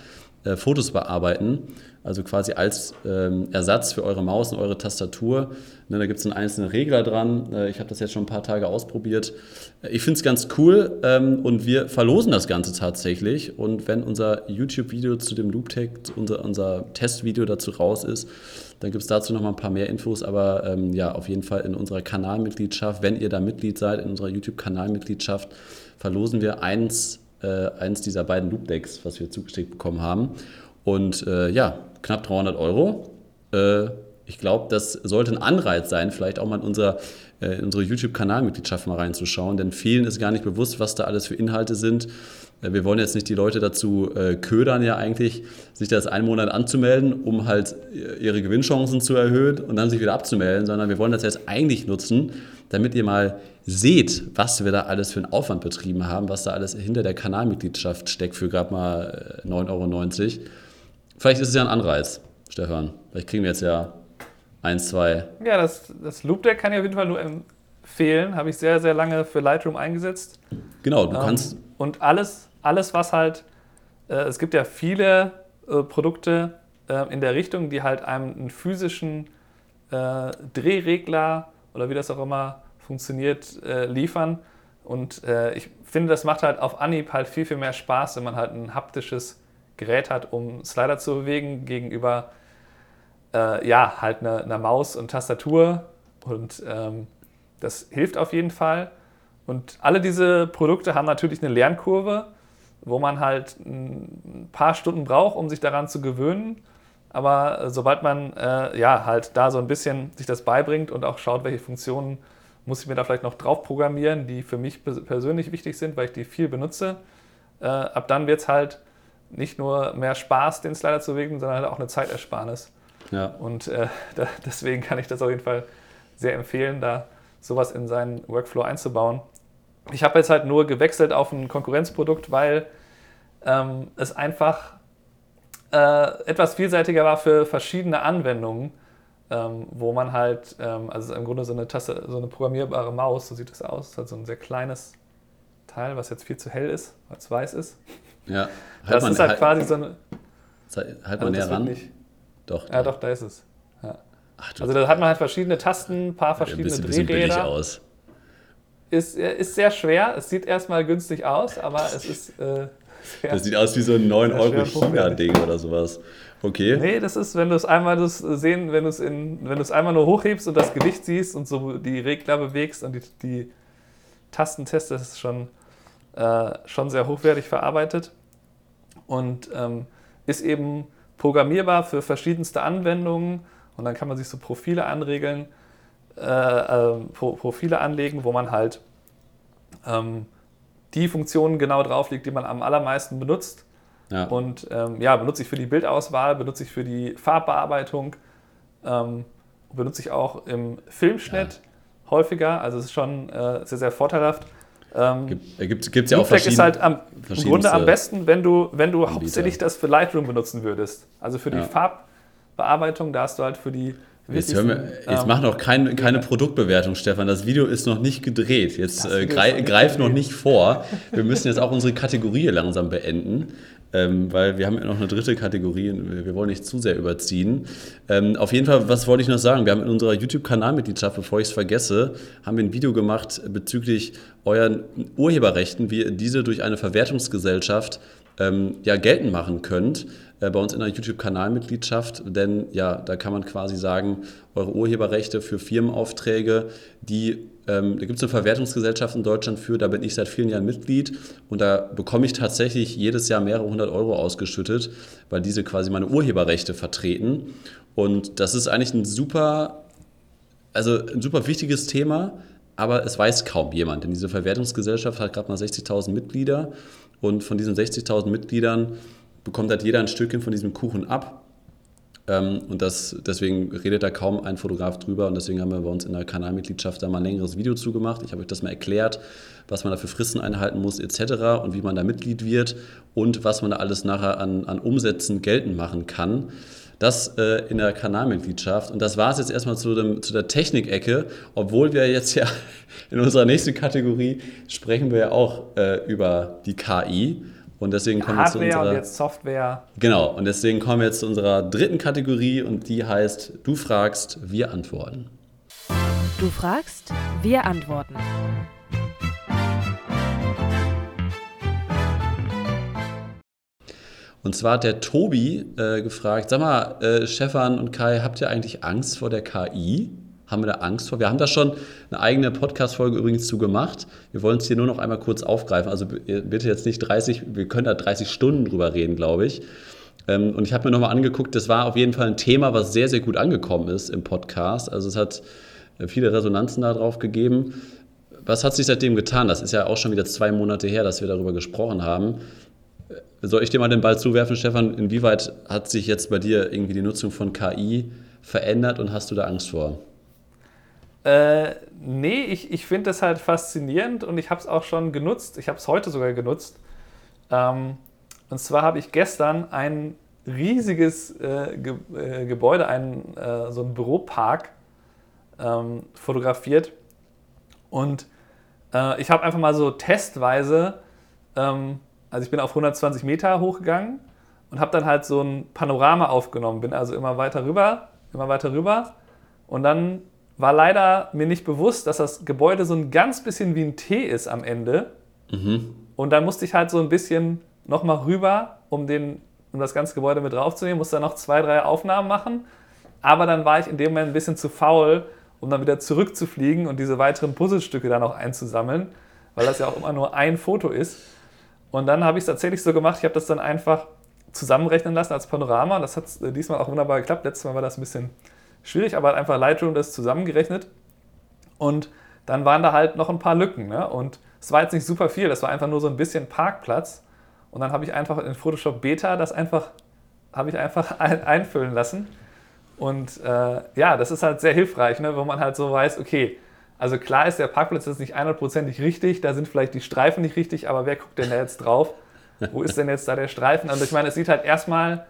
äh, Fotos bearbeiten. Also quasi als ähm, Ersatz für eure Maus und eure Tastatur. Ne, da gibt es einen einzelnen Regler dran. Äh, ich habe das jetzt schon ein paar Tage ausprobiert. Äh, Ich finde es ganz cool ähm, und wir verlosen das Ganze tatsächlich. Und wenn unser YouTube-Video zu dem Looptech, unser, unser Testvideo dazu raus ist, dann gibt es dazu noch mal ein paar mehr Infos. Aber ähm, ja, auf jeden Fall in unserer Kanalmitgliedschaft, wenn ihr da Mitglied seid, in unserer YouTube-Kanalmitgliedschaft, verlosen wir eins äh, eins dieser beiden Loopdecks, was wir zugeschickt bekommen haben. Und äh, ja, knapp 300 Euro. Äh, ich glaube, das sollte ein Anreiz sein, vielleicht auch mal in, unser, äh, in unsere YouTube-Kanalmitgliedschaft mal reinzuschauen, denn vielen ist gar nicht bewusst, was da alles für Inhalte sind. Äh, Wir wollen jetzt nicht die Leute dazu ködern, ja eigentlich, sich das einen Monat anzumelden, um halt ihre Gewinnchancen zu erhöhen und dann sich wieder abzumelden, sondern wir wollen das jetzt eigentlich nutzen, damit ihr mal seht, was wir da alles für einen Aufwand betrieben haben, was da alles hinter der Kanalmitgliedschaft steckt für gerade mal äh, 9,90 Euro. Vielleicht ist es ja ein Anreiz, Stefan. Vielleicht kriegen wir jetzt ja eins, zwei. Ja, das, das Loop-Deck kann ich auf jeden Fall nur empfehlen. Habe ich sehr, sehr lange für Lightroom eingesetzt. Genau, du Ähm, kannst. Und alles, alles was halt, äh, es gibt ja viele äh, Produkte äh, in der Richtung, die halt einem einen physischen äh, Drehregler oder wie das auch immer funktioniert, äh, liefern. Und äh, ich finde, das macht halt auf Anhieb halt viel, viel mehr Spaß, wenn man halt ein haptisches Gerät hat, um Slider zu bewegen, gegenüber äh, ja, halt einer einer Maus und Tastatur. Und ähm, das hilft auf jeden Fall. Und alle diese Produkte haben natürlich eine Lernkurve, wo man halt ein paar Stunden braucht, um sich daran zu gewöhnen. Aber äh, sobald man äh, ja halt da so ein bisschen sich das beibringt und auch schaut, welche Funktionen muss ich mir da vielleicht noch drauf programmieren, die für mich pers- persönlich wichtig sind, weil ich die viel benutze, äh, ab dann wird es halt nicht nur mehr Spaß, den Slider zu bewegen, sondern halt auch eine Zeitersparnis. Ja. Und äh, [LAUGHS] da, deswegen kann ich das auf jeden Fall sehr empfehlen, da sowas in seinen Workflow einzubauen. Ich habe jetzt halt nur gewechselt auf ein Konkurrenzprodukt, weil ähm, es einfach äh, etwas vielseitiger war für verschiedene Anwendungen, ähm, wo man halt, ähm, also im Grunde so eine Taste, so eine programmierbare Maus, so sieht das aus, ist halt so ein sehr kleines Teil, was jetzt viel zu hell ist, weil es weiß ist. Ja. Das ist halt halt, quasi so eine. Halt also mal näher das wird ran. nicht- Doch. Ja, doch, da ist es. Ja. Ach, Also da hat man halt verschiedene Tasten, ein paar ein verschiedene bisschen, bisschen billig Drehräder. aus. Ist, äh, ist sehr schwer. Es sieht erstmal günstig aus, aber [LAUGHS] es ist äh. Das sieht aus wie so ein 9 Ja, Euro schwer China-Ding oder sowas. Okay. Nee, das ist, wenn du es einmal das sehen, wenn du es in, wenn du es einmal nur hochhebst und das Gewicht siehst und so die Regler bewegst und die, die Tasten testest, das ist schon, äh, schon sehr hochwertig verarbeitet und ähm, ist eben programmierbar für verschiedenste Anwendungen und dann kann man sich so Profile anregeln, äh, äh, Pro Profile anlegen, wo man halt ähm, die Funktionen genau drauf liegt, die man am allermeisten benutzt. Ja. Und ähm, ja, benutze ich für die Bildauswahl, benutze ich für die Farbbearbeitung, ähm, benutze ich auch im Filmschnitt häufiger. Also es ist schon äh, sehr, sehr vorteilhaft. Ähm, gibt es ja auch Loopback ist halt am, im Grunde am besten, wenn du, wenn du Anbieter. hauptsächlich das für Lightroom benutzen würdest. Also für die Ja. Farbbearbeitung, da hast du halt für die Jetzt, hören wir, jetzt ähm, mach noch kein, keine Bilder. Produktbewertung, Stefan. Das Video ist noch nicht gedreht. Jetzt äh, Video ist grei noch nicht greif noch nicht vor. Wir müssen jetzt auch unsere Kategorie langsam beenden, ähm, weil wir haben ja noch eine dritte Kategorie. und Wir wollen nicht zu sehr überziehen. Ähm, auf jeden Fall, was wollte ich noch sagen? Wir haben in unserer YouTube-Kanalmitgliedschaft, bevor ich es vergesse, haben wir ein Video gemacht bezüglich euren Urheberrechten, wie ihr diese durch eine Verwertungsgesellschaft ähm, ja, geltend machen könnt äh, bei uns in der YouTube-Kanalmitgliedschaft, denn ja, da kann man quasi sagen, eure Urheberrechte für Firmenaufträge, die, ähm, da gibt es eine Verwertungsgesellschaft in Deutschland für, da bin ich seit vielen Jahren Mitglied. Und da bekomme ich tatsächlich jedes Jahr mehrere hundert Euro ausgeschüttet, weil diese quasi meine Urheberrechte vertreten. Und das ist eigentlich ein super also ein super wichtiges Thema, aber es weiß kaum jemand. Denn diese Verwertungsgesellschaft hat gerade mal 60.000 Mitglieder. Und von diesen 60.000 Mitgliedern bekommt halt jeder ein Stückchen von diesem Kuchen ab. Ähm, und das, deswegen redet da kaum ein Fotograf drüber und deswegen haben wir bei uns in der Kanalmitgliedschaft da mal ein längeres Video zugemacht. Ich habe euch das mal erklärt, was man da für Fristen einhalten muss etc. und wie man da Mitglied wird und was man da alles nachher an, an Umsätzen geltend machen kann. Das äh, in der Kanalmitgliedschaft. Und das war es jetzt erstmal zu, dem, zu der Technikecke, obwohl wir jetzt ja [LAUGHS] in unserer nächsten Kategorie sprechen wir ja auch äh, über die KI. Und deswegen kommen wir zu Hardware unserer. und jetzt Software. Genau, und deswegen kommen wir jetzt zu unserer dritten Kategorie und die heißt Du fragst, wir antworten. Du fragst, wir antworten. Und zwar hat der Tobi äh, gefragt: Sag mal, äh, Stefan und Kai, habt ihr eigentlich Angst vor der KI? Haben wir da Angst vor? Wir haben da schon eine eigene Podcast-Folge übrigens zu gemacht. Wir wollen es hier nur noch einmal kurz aufgreifen. Also bitte jetzt nicht 30, wir können da 30 Stunden drüber reden, glaube ich. Ähm, und ich habe mir nochmal angeguckt, das war auf jeden Fall ein Thema, was sehr, sehr gut angekommen ist im Podcast. Also es hat äh, viele Resonanzen darauf gegeben. Was hat sich seitdem getan? Das ist ja auch schon wieder zwei Monate her, dass wir darüber gesprochen haben. Soll ich dir mal den Ball zuwerfen, Stefan? Inwieweit hat sich jetzt bei dir irgendwie die Nutzung von KI verändert und hast du da Angst vor? Äh, nee, ich, ich finde das halt faszinierend und ich habe es auch schon genutzt. Ich habe es heute sogar genutzt. Ähm, und zwar habe ich gestern ein riesiges äh, Ge äh, Gebäude, einen, äh, so einen Büropark ähm, fotografiert. Und äh, ich habe einfach mal so testweise, ähm, also ich bin auf 120 Meter hochgegangen und habe dann halt so ein Panorama aufgenommen. Bin also immer weiter rüber, immer weiter rüber. Und dann war leider mir nicht bewusst, dass das Gebäude so ein ganz bisschen wie ein T ist am Ende. Und dann musste ich halt so ein bisschen nochmal rüber, um, den, um das ganze Gebäude mit draufzunehmen, musste dann noch zwei, drei Aufnahmen machen. Aber dann war ich in dem Moment ein bisschen zu faul, um dann wieder zurückzufliegen und diese weiteren Puzzlestücke dann auch einzusammeln, weil das ja auch immer nur ein Foto ist. Und dann habe ich es tatsächlich so gemacht, ich habe das dann einfach zusammenrechnen lassen als Panorama. Das hat äh, diesmal auch wunderbar geklappt. Letztes Mal war das ein bisschen schwierig, aber hat einfach Lightroom das zusammengerechnet. Und dann waren da halt noch ein paar Lücken. Ne? Und es war jetzt nicht super viel, das war einfach nur so ein bisschen Parkplatz. Und dann habe ich einfach in Photoshop Beta das einfach, habe ich einfach [LAUGHS] ein, einfüllen lassen. Und äh, ja, das ist halt sehr hilfreich, ne? wo man halt so weiß, okay, also klar ist der Parkplatz jetzt nicht 100%ig richtig, da sind vielleicht die Streifen nicht richtig, aber wer guckt denn da jetzt drauf? Wo ist denn jetzt da der Streifen? Also ich meine, es sieht halt erstmal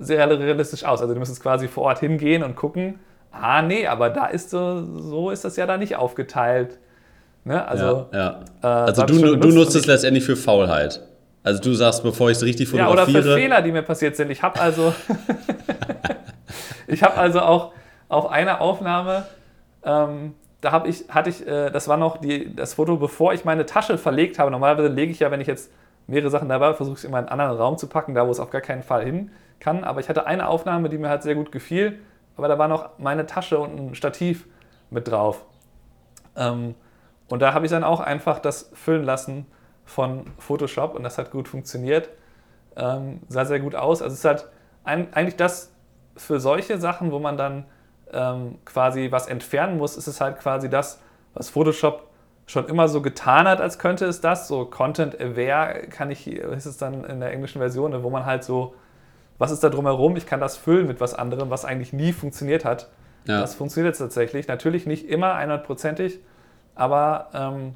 sehr realistisch aus. Also du müsstest quasi vor Ort hingehen und gucken, ah nee, aber da ist so, so ist das ja da nicht aufgeteilt. Ne? Also, ja, ja. äh, also du, du nutzt es letztendlich für Faulheit. Also du sagst, bevor ich es richtig Ja, oder fotografiere. für Fehler, die mir passiert sind. Ich habe also, [LAUGHS] ich habe also auch auf einer Aufnahme, ähm, da habe ich, hatte ich, äh, das war noch die, das Foto, bevor ich meine Tasche verlegt habe. Normalerweise lege ich ja, wenn ich jetzt mehrere Sachen dabei habe, versuche ich es immer in einen anderen Raum zu packen, da wo es auf gar keinen Fall hin kann. Aber ich hatte eine Aufnahme, die mir halt sehr gut gefiel, aber da war noch meine Tasche und ein Stativ mit drauf. Ähm, und da habe ich dann auch einfach das füllen lassen von Photoshop und das hat gut funktioniert. Ähm, sah sehr gut aus. Also es ist halt ein, eigentlich das für solche Sachen, wo man dann ähm, quasi was entfernen muss, ist es halt quasi das, was Photoshop schon immer so getan hat, als könnte es das. So Content Aware kann ich, ist es dann in der englischen Version, ne, wo man halt so, was ist da drumherum? Ich kann das füllen mit was anderem, was eigentlich nie funktioniert hat. Ja. Das funktioniert jetzt tatsächlich. Natürlich nicht immer 100%ig, aber ähm,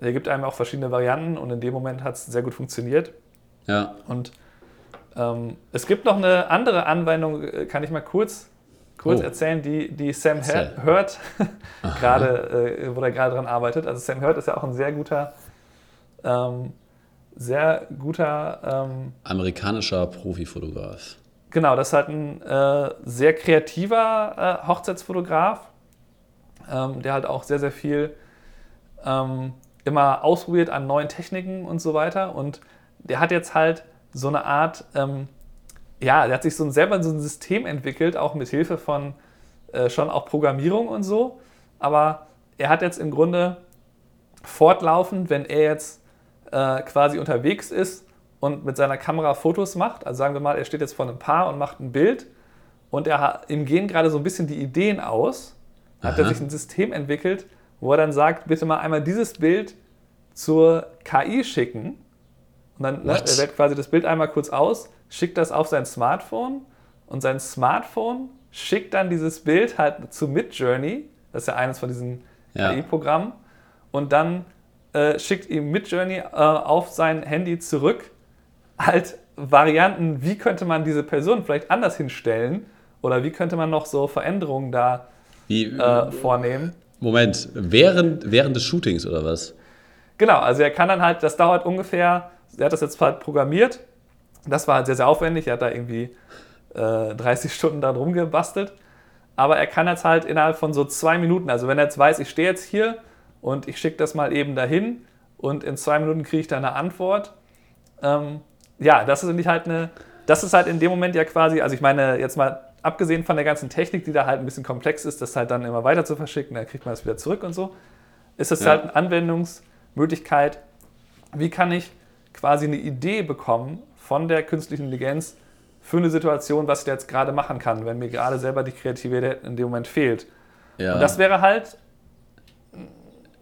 Der gibt einem auch verschiedene Varianten und in dem Moment hat es sehr gut funktioniert. Ja. Und ähm, es gibt noch eine andere Anwendung, äh, kann ich mal kurz, kurz Oh. erzählen, die, die Sam Erzähl. Hur- Hurt [LAUGHS] gerade, äh, wo er gerade dran arbeitet. Also Sam Hurt ist ja auch ein sehr guter, ähm, sehr guter, ähm, Amerikanischer Profifotograf. genau, das ist halt ein äh, sehr kreativer äh, Hochzeitsfotograf, ähm, der halt auch sehr, sehr viel ähm, immer ausprobiert an neuen Techniken und so weiter. Und der hat jetzt halt so eine Art, ähm, ja, der hat sich so ein, selber so ein System entwickelt, auch mit Hilfe von äh, schon auch Programmierung und so. Aber er hat jetzt im Grunde fortlaufend, wenn er jetzt äh, quasi unterwegs ist und mit seiner Kamera Fotos macht, also sagen wir mal, er steht jetzt vor einem Paar und macht ein Bild und er, ihm gehen gerade so ein bisschen die Ideen aus, hat er Aha. sich ein System entwickelt, wo er dann sagt, bitte mal einmal dieses Bild zur KI schicken. Und dann ne, er wählt quasi das Bild einmal kurz aus, schickt das auf sein Smartphone und sein Smartphone schickt dann dieses Bild halt zu Midjourney, das ist ja eines von diesen Ja. KI-Programmen, und dann äh, schickt ihm Midjourney äh, auf sein Handy zurück halt Varianten, wie könnte man diese Person vielleicht anders hinstellen oder wie könnte man noch so Veränderungen da Wie, äh, vornehmen. Moment, während, während des Shootings oder was? Genau, also er kann dann halt, das dauert ungefähr, er hat das jetzt halt programmiert, das war halt sehr, sehr aufwendig, er hat da irgendwie äh, 30 [LAUGHS] Stunden da drum gebastelt, aber er kann jetzt halt innerhalb von so zwei Minuten, also wenn er jetzt weiß, ich stehe jetzt hier und ich schicke das mal eben dahin und in zwei Minuten kriege ich da eine Antwort, ähm, ja, das ist nicht halt eine, das ist halt in dem Moment ja quasi, also ich meine, jetzt mal abgesehen von der ganzen Technik, die da halt ein bisschen komplex ist, das halt dann immer weiter zu verschicken, dann kriegt man das wieder zurück und so, ist das Ja. halt eine Anwendungsmöglichkeit, wie kann ich quasi eine Idee bekommen von der künstlichen Intelligenz für eine Situation, was ich jetzt gerade machen kann, wenn mir gerade selber die Kreativität in dem Moment fehlt. Ja. Und das wäre halt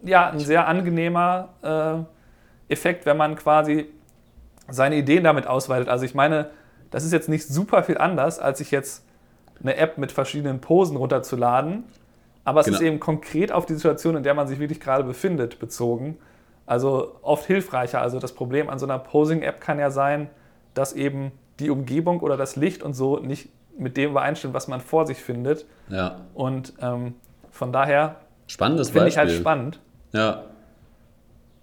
ja, ein sehr angenehmer äh, Effekt, wenn man quasi seine Ideen damit ausweitet. Also ich meine, das ist jetzt nicht super viel anders, als sich jetzt eine App mit verschiedenen Posen runterzuladen. Aber es Genau. ist eben konkret auf die Situation, in der man sich wirklich gerade befindet, bezogen. Also oft hilfreicher. Also das Problem an so einer Posing-App kann ja sein, dass eben die Umgebung oder das Licht und so nicht mit dem übereinstimmt, was man vor sich findet. ja. Und ähm, von daher finde ich halt spannend. Ja.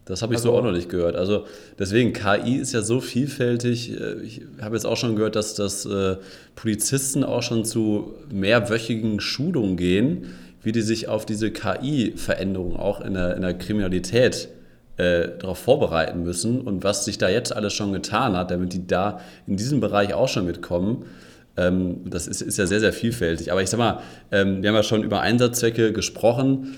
Das habe ich so Also- auch noch nicht gehört. Also deswegen, KI ist ja so vielfältig. Äh, Ich habe jetzt auch schon gehört, dass, dass äh, Polizisten auch schon zu mehrwöchigen Schulungen gehen, wie die sich auf diese KI-Veränderung auch in der, in der Kriminalität äh, darauf vorbereiten müssen und was sich da jetzt alles schon getan hat, damit die da in diesem Bereich auch schon mitkommen. Ähm, das ist, ist ja sehr, sehr vielfältig. Aber ich sag mal, ähm, wir haben ja schon über Einsatzzwecke gesprochen.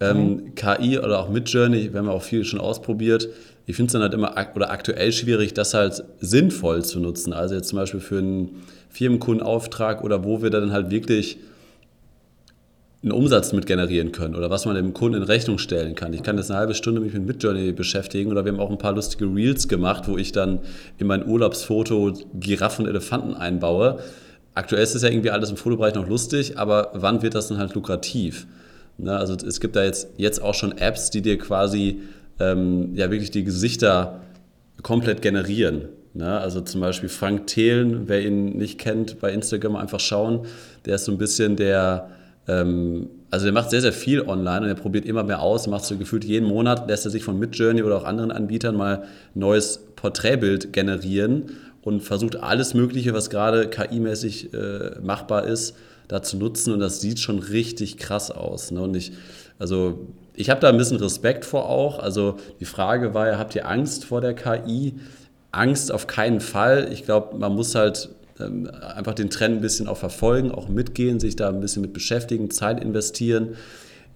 Ähm, KI oder auch Midjourney, wir haben ja auch viel schon ausprobiert. Ich finde es dann halt immer ak oder aktuell schwierig, das halt sinnvoll zu nutzen. Also jetzt zum Beispiel für einen Firmenkundenauftrag oder wo wir dann halt wirklich einen Umsatz mit generieren können oder was man dem Kunden in Rechnung stellen kann. Ich kann jetzt eine halbe Stunde mich mit Midjourney beschäftigen oder wir haben auch ein paar lustige Reels gemacht, wo ich dann in mein Urlaubsfoto Giraffen und Elefanten einbaue. Aktuell ist es ja irgendwie alles im Fotobereich noch lustig, aber wann wird das dann halt lukrativ? Ne, also es gibt da jetzt, jetzt auch schon Apps, die dir quasi ähm, ja wirklich die Gesichter komplett generieren. Ne? Also zum Beispiel Frank Thelen, wer ihn nicht kennt, bei Instagram einfach schauen. Der ist so ein bisschen der, ähm, also der macht sehr, sehr viel online und er probiert immer mehr aus, macht so gefühlt jeden Monat, lässt er sich von Midjourney oder auch anderen Anbietern mal neues Porträtbild generieren und versucht alles Mögliche, was gerade KI-mäßig äh, machbar ist, da zu nutzen und das sieht schon richtig krass aus. Ne? Und ich, also ich habe da ein bisschen Respekt vor auch. Also die Frage war ja, habt ihr Angst vor der KI? Angst auf keinen Fall. Ich glaube, man muss halt ähm, einfach den Trend ein bisschen auch verfolgen, auch mitgehen, sich da ein bisschen mit beschäftigen, Zeit investieren.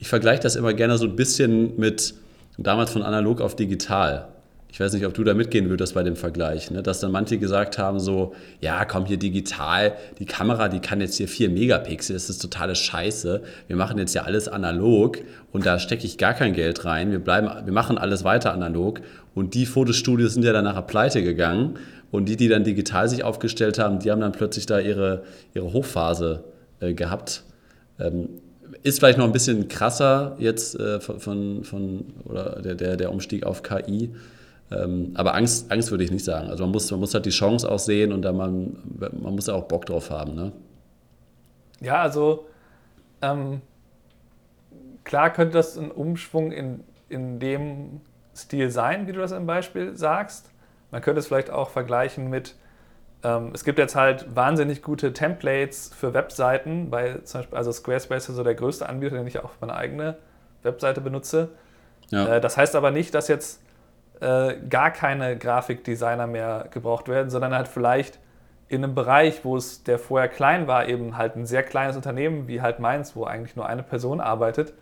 Ich vergleiche das immer gerne so ein bisschen mit damals von analog auf digital. Ich weiß nicht, ob du da mitgehen würdest bei dem Vergleich, ne? dass dann manche gesagt haben so, ja, komm hier digital, die Kamera, die kann jetzt hier 4 Megapixel, das ist totale Scheiße. Wir machen jetzt ja alles analog und da stecke ich gar kein Geld rein. Wir, bleiben, wir machen alles weiter analog und die Fotostudios sind ja dann nachher pleite gegangen und die, die dann digital sich aufgestellt haben, die haben dann plötzlich da ihre, ihre Hochphase äh, gehabt. Ähm, ist vielleicht noch ein bisschen krasser jetzt äh, von, von, oder der, der, der Umstieg auf KI. Ähm, aber Angst, Angst würde ich nicht sagen. Also man muss, man muss halt die Chance auch sehen und dann man, man muss ja auch Bock drauf haben. Ne? Ja, also ähm, klar könnte das ein Umschwung in, in dem Stil sein, wie du das im Beispiel sagst. Man könnte es vielleicht auch vergleichen mit, ähm, es gibt jetzt halt wahnsinnig gute Templates für Webseiten, bei zum Beispiel, also Squarespace ist so der größte Anbieter, den ich auch für meine eigene Webseite benutze. Ja. Äh, das heißt aber nicht, dass jetzt äh, gar keine Grafikdesigner mehr gebraucht werden, sondern halt vielleicht in einem Bereich, wo es, der vorher klein war, eben halt ein sehr kleines Unternehmen wie halt meins, wo eigentlich nur eine Person arbeitet,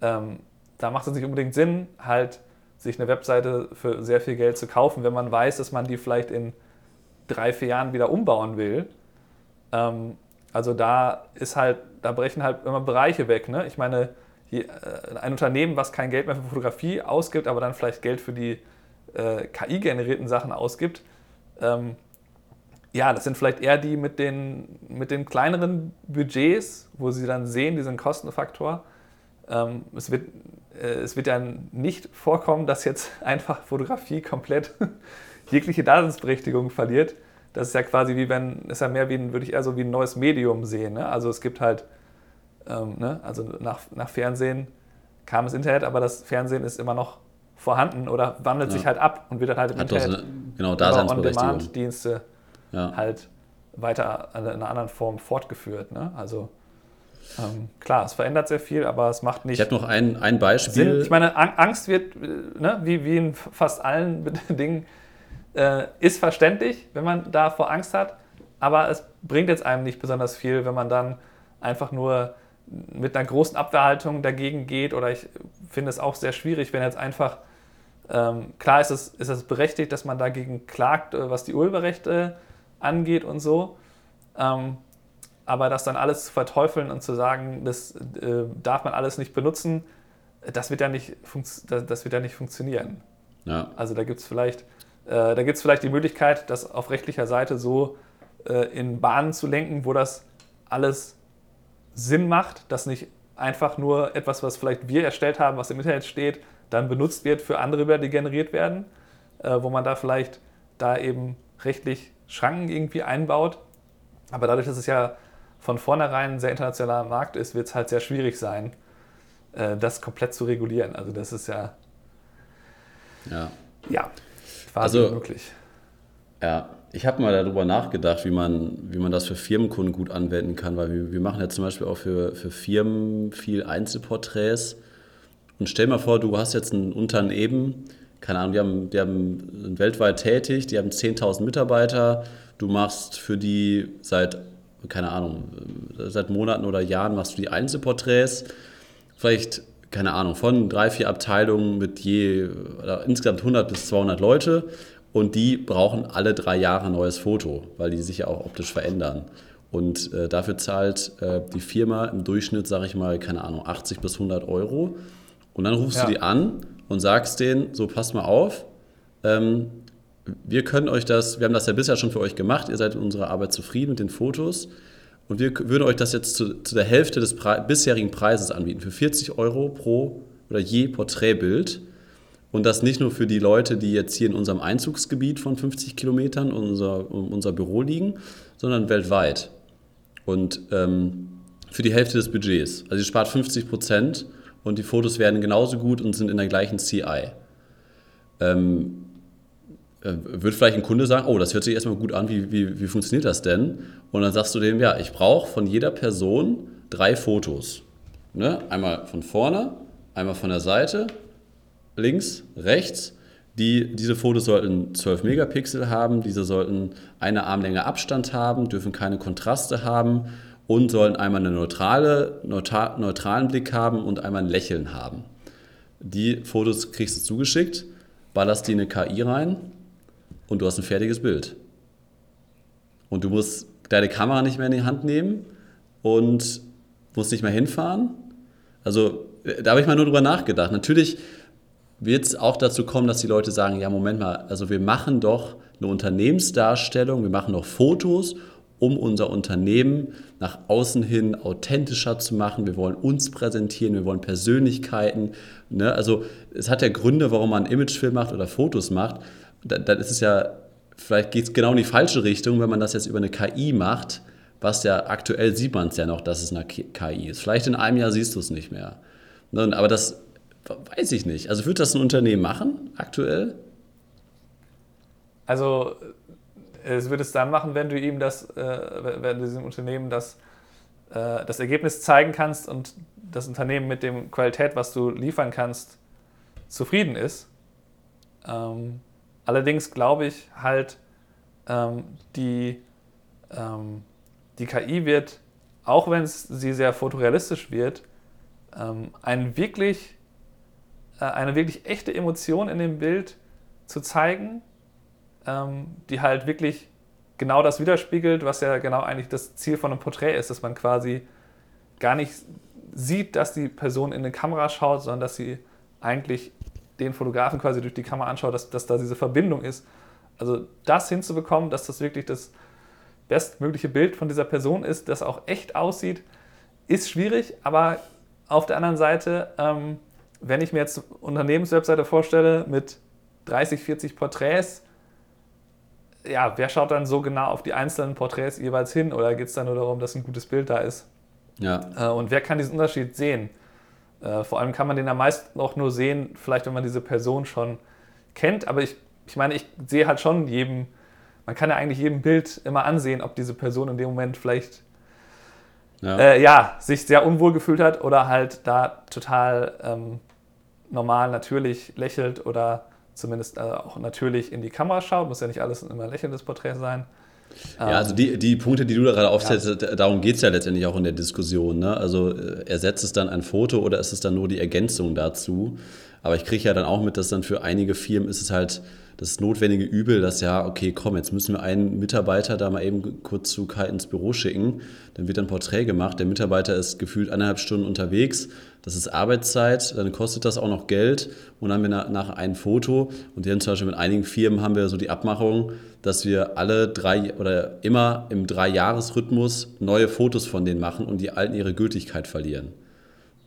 ähm, da macht es nicht unbedingt Sinn, halt sich eine Webseite für sehr viel Geld zu kaufen, wenn man weiß, dass man die vielleicht in drei, vier Jahren wieder umbauen will. Ähm, also da ist halt, da brechen halt immer Bereiche weg. Ne? Ich meine, ein Unternehmen, was kein Geld mehr für Fotografie ausgibt, aber dann vielleicht Geld für die äh, KI-generierten Sachen ausgibt, ähm, ja, das sind vielleicht eher die mit den, mit den kleineren Budgets, wo sie dann sehen, diesen Kostenfaktor. Ähm, es, wird, äh, es wird ja nicht vorkommen, dass jetzt [LAUGHS] einfach Fotografie komplett [LAUGHS] jegliche Daseinsberechtigung verliert. Das ist ja quasi wie wenn, ist ja mehr wie würde ich eher so wie ein neues Medium sehen. Ne? Also es gibt halt ähm, ne? Also nach, nach Fernsehen kam das Internet, aber das Fernsehen ist immer noch vorhanden oder wandelt ja. sich halt ab und wird dann halt im Hat Internet eine, genau, On-Demand-Dienste ja. halt weiter in einer anderen Form fortgeführt. Ne? Also ähm, klar, es verändert sehr viel, aber es macht nicht. Ich habe noch ein, ein Beispiel. Sinn. Ich meine, Angst wird, ne, wie, wie in fast allen [LAUGHS] Dingen, äh, ist verständlich, wenn man da vor Angst hat, aber es bringt jetzt einem nicht besonders viel, wenn man dann einfach nur mit einer großen Abwehrhaltung dagegen geht. Oder ich finde es auch sehr schwierig, wenn jetzt einfach, ähm, klar ist es, ist es berechtigt, dass man dagegen klagt, äh, was die Urheberrechte angeht und so. Ähm, aber das dann alles zu verteufeln und zu sagen, das äh, darf man alles nicht benutzen, das wird ja nicht, das wird ja nicht funktionieren. Ja. Also da gibt es vielleicht, äh, vielleicht die Möglichkeit, das auf rechtlicher Seite so äh, in Bahnen zu lenken, wo das alles Sinn macht, dass nicht einfach nur etwas, was vielleicht wir erstellt haben, was im Internet steht, dann benutzt wird für andere Bilder, die generiert werden, äh, wo man da vielleicht da eben rechtlich Schranken irgendwie einbaut. Aber dadurch, dass es ja von vornherein ein sehr internationaler Markt ist, wird es halt sehr schwierig sein, äh, das komplett zu regulieren. Also das ist ja, ja, ja quasi also, unmöglich. Ja, ich habe mal darüber nachgedacht, wie man, wie man das für Firmenkunden gut anwenden kann, weil wir, wir machen ja zum Beispiel auch für, für Firmen viel Einzelporträts. Und stell mal vor, du hast jetzt ein Unternehmen, keine Ahnung, die, haben, die haben, sind weltweit tätig, die haben 10.000 Mitarbeiter, du machst für die seit, keine Ahnung, seit Monaten oder Jahren machst du die Einzelporträts, vielleicht, keine Ahnung, von drei, vier Abteilungen mit je, insgesamt 100 bis 200 Leute und die brauchen alle drei Jahre ein neues Foto, weil die sich ja auch optisch verändern. Und äh, dafür zahlt äh, die Firma im Durchschnitt, sage ich mal, keine Ahnung, 80 bis 100 Euro. Und dann rufst ja. du die an und sagst denen, so passt mal auf, ähm, wir können euch das, wir haben das ja bisher schon für euch gemacht, ihr seid in unserer Arbeit zufrieden mit den Fotos und wir würden euch das jetzt zu, zu der Hälfte des Pre bisherigen Preises anbieten, für 40 Euro pro oder je Porträtbild. Und das nicht nur für die Leute, die jetzt hier in unserem Einzugsgebiet von 50 Kilometern unser, unser Büro liegen, sondern weltweit. Und ähm, für die Hälfte des Budgets. Also ihr spart 50 Prozent und die Fotos werden genauso gut und sind in der gleichen CI. Ähm, äh, wird vielleicht ein Kunde sagen, oh, das hört sich erstmal gut an, wie, wie, wie funktioniert das denn? Und dann sagst du dem, ja, ich brauche von jeder Person drei Fotos. Ne? Einmal von vorne, einmal von der Seite links, rechts. Die, diese Fotos sollten 12 Megapixel haben, diese sollten eine Armlänge Abstand haben, dürfen keine Kontraste haben und sollen einmal einen neutrale, neutralen Blick haben und einmal ein Lächeln haben. Die Fotos kriegst du zugeschickt, ballerst die in eine KI rein und du hast ein fertiges Bild. Und du musst deine Kamera nicht mehr in die Hand nehmen und musst nicht mehr hinfahren. Also da habe ich mal nur drüber nachgedacht. Natürlich wird es auch dazu kommen, dass die Leute sagen, ja, Moment mal, also wir machen doch eine Unternehmensdarstellung, wir machen doch Fotos um unser Unternehmen nach außen hin authentischer zu machen. Wir wollen uns präsentieren, wir wollen Persönlichkeiten. Ne? Also es hat ja Gründe, warum man Imagefilm macht oder Fotos macht. Dann, dann ist es ja, vielleicht geht es genau in die falsche Richtung, wenn man das jetzt über eine KI macht, was ja aktuell sieht man es ja noch, dass es eine KI ist. Vielleicht in einem Jahr siehst du es nicht mehr. Ne? Aber das weiß ich nicht. Also wird das ein Unternehmen machen aktuell? Also es wird es dann machen, wenn du ihm das, äh, wenn du diesem Unternehmen das, äh, das Ergebnis zeigen kannst und das Unternehmen mit dem Qualität, was du liefern kannst, zufrieden ist. Ähm, allerdings glaube ich halt, ähm, die, ähm, die KI wird, auch wenn sie sehr fotorealistisch wird, ähm, ein wirklich, äh, eine wirklich echte Emotion in dem Bild zu zeigen, ähm, die halt wirklich genau das widerspiegelt, was ja genau eigentlich das Ziel von einem Porträt ist, dass man quasi gar nicht sieht, dass die Person in eine Kamera schaut, sondern dass sie eigentlich den Fotografen quasi durch die Kamera anschaut, dass, dass da diese Verbindung ist. Also das hinzubekommen, dass das wirklich das bestmögliche Bild von dieser Person ist, das auch echt aussieht, ist schwierig, aber auf der anderen Seite, ähm, wenn ich mir jetzt eine Unternehmenswebseite vorstelle mit 30, 40 Porträts, ja, wer schaut dann so genau auf die einzelnen Porträts jeweils hin oder geht es dann nur darum, dass ein gutes Bild da ist? Ja. Äh, und wer kann diesen Unterschied sehen? Äh, vor allem kann man den am meisten auch nur sehen, vielleicht wenn man diese Person schon kennt. Aber ich, ich meine, ich sehe halt schon jedem, man kann ja eigentlich jedem Bild immer ansehen, ob diese Person in dem Moment vielleicht ja, äh, ja sich sehr unwohl gefühlt hat oder halt da total ähm, normal, natürlich lächelt oder zumindest äh, auch natürlich in die Kamera schaut. Muss ja nicht alles immer ein lächelndes Porträt sein. Ja, also die, die Punkte, die du da gerade aufzählst, ja. darum geht es ja letztendlich auch in der Diskussion. Ne? Also äh, ersetzt es dann ein Foto oder ist es dann nur die Ergänzung dazu? Aber ich kriege ja dann auch mit, dass dann für einige Firmen ist es halt das notwendige Übel, dass ja, okay, komm, jetzt müssen wir einen Mitarbeiter da mal eben kurz zu Kai ins Büro schicken. Dann wird ein Porträt gemacht. Der Mitarbeiter ist gefühlt eineinhalb Stunden unterwegs. Das ist Arbeitszeit, dann kostet das auch noch Geld. Und dann haben wir nach ein Foto. Und dann zum Beispiel mit einigen Firmen haben wir so die Abmachung, dass wir alle drei oder immer im Drei-Jahres-Rhythmus neue Fotos von denen machen und die alten ihre Gültigkeit verlieren.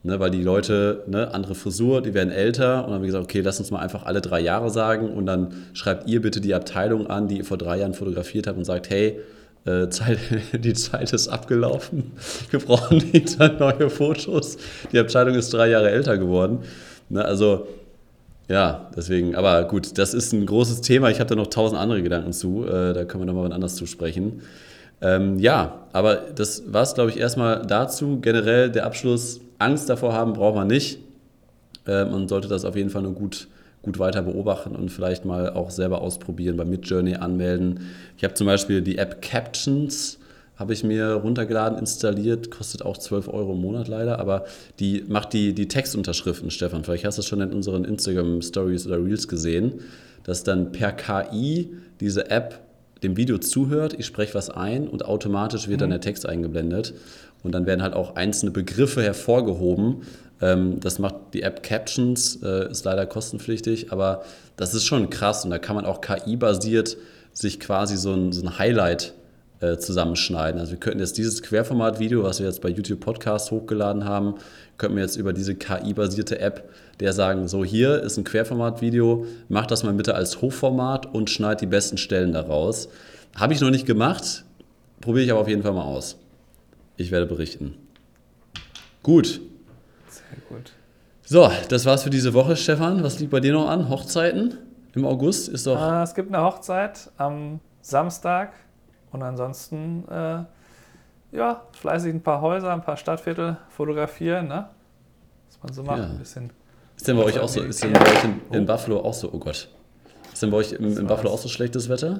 Ne, weil die Leute, ne, andere Frisur, die werden älter und dann haben wir gesagt, okay, lass uns mal einfach alle drei Jahre sagen und dann schreibt ihr bitte die Abteilung an, die ihr vor drei Jahren fotografiert habt und sagt, hey, äh, Zeit, [LAUGHS] die Zeit ist abgelaufen, wir brauchen [LAUGHS] wieder neue Fotos. Die Abteilung ist drei Jahre älter geworden. Ne, also ja, deswegen, aber gut, das ist ein großes Thema. Ich habe da noch tausend andere Gedanken zu, äh, da können wir nochmal anders zu sprechen. Ähm, ja, aber das war es, glaube ich, erstmal dazu. Generell der Abschluss, Angst davor haben braucht man nicht. Äh, man sollte das auf jeden Fall nur gut, gut weiter beobachten und vielleicht mal auch selber ausprobieren, bei Midjourney anmelden. Ich habe zum Beispiel die App Captions, habe ich mir runtergeladen, installiert, kostet auch 12 Euro im Monat leider, aber die macht die, die Textunterschriften, Stefan. Vielleicht hast du es schon in unseren Instagram-Stories oder Reels gesehen, dass dann per KI diese App dem Video zuhört, ich spreche was ein und automatisch wird mhm. dann der Text eingeblendet. Und dann werden halt auch einzelne Begriffe hervorgehoben. Ähm, das macht die App Captions, äh, ist leider kostenpflichtig, aber das ist schon krass und da kann man auch KI-basiert sich quasi so ein, so ein Highlight äh, zusammenschneiden. Also wir könnten jetzt dieses Querformat-Video, was wir jetzt bei YouTube Podcast hochgeladen haben, könnten wir jetzt über diese KI-basierte App der sagen, so hier ist ein Querformat-Video, mach das mal bitte als Hochformat und schneid die besten Stellen daraus. Habe ich noch nicht gemacht, probiere ich aber auf jeden Fall mal aus. Ich werde berichten. Gut. Gut. So, das war's für diese Woche, Stefan. Was liegt bei dir noch an? Hochzeiten im August ist doch. Äh, es gibt eine Hochzeit am Samstag und ansonsten äh, ja fleißig ein paar Häuser, ein paar Stadtviertel fotografieren, ne? Was man so macht, ja. ein bisschen ist denn bei euch auch so, ist denn bei euch in, in Buffalo auch so, oh Gott. Ist denn bei euch in, in Buffalo auch so schlechtes Wetter?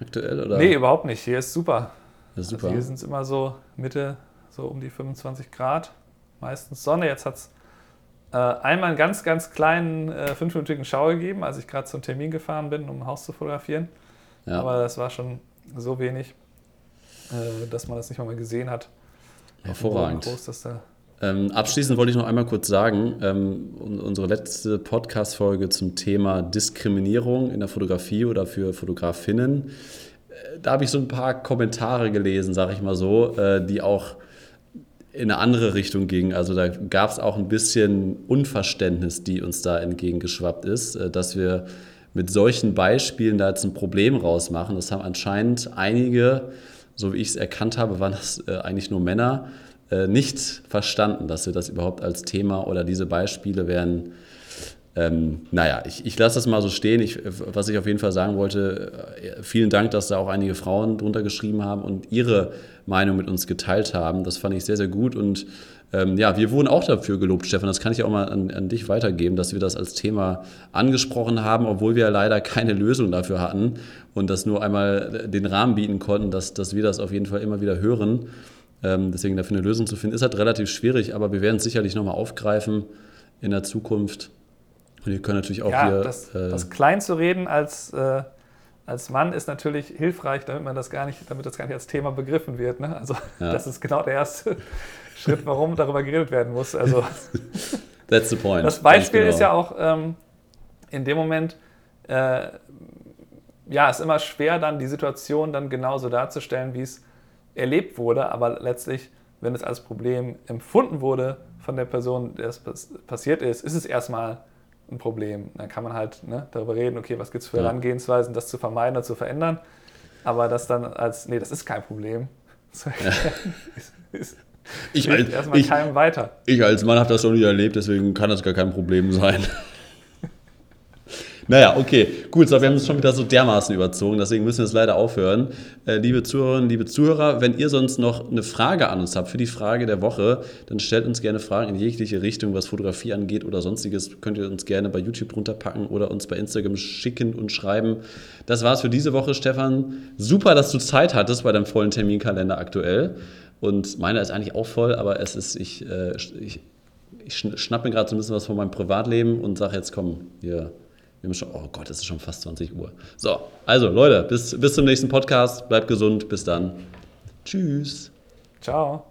Aktuell? Oder? Nee, überhaupt nicht. Hier ist super. Ist super. Also hier sind es immer so Mitte, so um die 25 Grad. Meistens Sonne. Jetzt hat es äh, einmal einen ganz, ganz kleinen äh, fünfminütigen Schauer gegeben, als ich gerade zum Termin gefahren bin, um ein Haus zu fotografieren. Ja. Aber das war schon so wenig, äh, dass man das nicht mal gesehen hat. Hervorragend. Groß, dass da ähm, abschließend wollte ich noch einmal kurz sagen, ähm, unsere letzte Podcast-Folge zum Thema Diskriminierung in der Fotografie oder für Fotografinnen. da habe ich so ein paar Kommentare gelesen, sage ich mal so, äh, die auch in eine andere Richtung gingen. Also da gab es auch ein bisschen Unverständnis, die uns da entgegengeschwappt ist, äh, dass wir mit solchen Beispielen da jetzt ein Problem rausmachen. Das haben anscheinend einige, so wie ich es erkannt habe, waren das äh, eigentlich nur Männer, äh, nicht verstanden, dass wir das überhaupt als Thema oder diese Beispiele wären. Ähm, naja, ich, ich lasse das mal so stehen. Ich, was ich auf jeden Fall sagen wollte, äh, vielen Dank, dass da auch einige Frauen drunter geschrieben haben und ihre Meinung mit uns geteilt haben. Das fand ich sehr, sehr gut und ähm, ja, wir wurden auch dafür gelobt, Stefan. Das kann ich auch mal an, an, dich weitergeben, dass wir das als Thema angesprochen haben, obwohl wir leider keine Lösung dafür hatten und das nur einmal den Rahmen bieten konnten, dass, dass wir das auf jeden Fall immer wieder hören. Ähm, deswegen dafür eine Lösung zu finden, ist halt relativ schwierig, aber wir werden es sicherlich nochmal aufgreifen in der Zukunft. Ihr könnt natürlich auch ja, hier. Das, äh, das klein zu reden als, äh, als Mann ist natürlich hilfreich, damit man das gar nicht, damit das gar nicht als Thema begriffen wird. Ne? Also ja. das ist genau der erste [LAUGHS] Schritt, warum darüber geredet werden muss. Also [LAUGHS] That's the point. Das Beispiel genau. ist ja auch ähm, in dem Moment, äh, ja, ist immer schwer, dann die Situation dann genauso darzustellen, wie es erlebt wurde, aber letztlich, wenn es als Problem empfunden wurde von der Person, der es passiert ist, ist es erstmal ein Problem. Dann kann man halt ne, darüber reden, okay, was gibt es für Herangehensweisen, das zu vermeiden oder zu verändern. Aber das dann als, nee, das ist kein Problem. [LAUGHS] Ja. ist, ist, ich als, erstmal ich, keinem weiter. Ich als Mann habe das noch nie erlebt, deswegen kann das gar kein Problem sein. Naja, okay, gut, so, wir haben es schon wieder so dermaßen überzogen, deswegen müssen wir es leider aufhören. Äh, liebe Zuhörerinnen, liebe Zuhörer, wenn ihr sonst noch eine Frage an uns habt für die Frage der Woche, dann stellt uns gerne Fragen in jegliche Richtung, was Fotografie angeht oder sonstiges. Könnt ihr uns gerne bei YouTube drunter packen oder uns bei Instagram schicken und schreiben. Das war's für diese Woche, Stefan. Super, dass du Zeit hattest bei deinem vollen Terminkalender aktuell. Und meiner ist eigentlich auch voll, aber es ist, ich, äh, ich, ich schnappe mir gerade so ein bisschen was von meinem Privatleben und sage jetzt, komm, hier, schon, oh Gott, es ist schon fast 20 Uhr. So, also Leute, bis, bis zum nächsten Podcast. Bleibt gesund, bis dann. Tschüss. Ciao.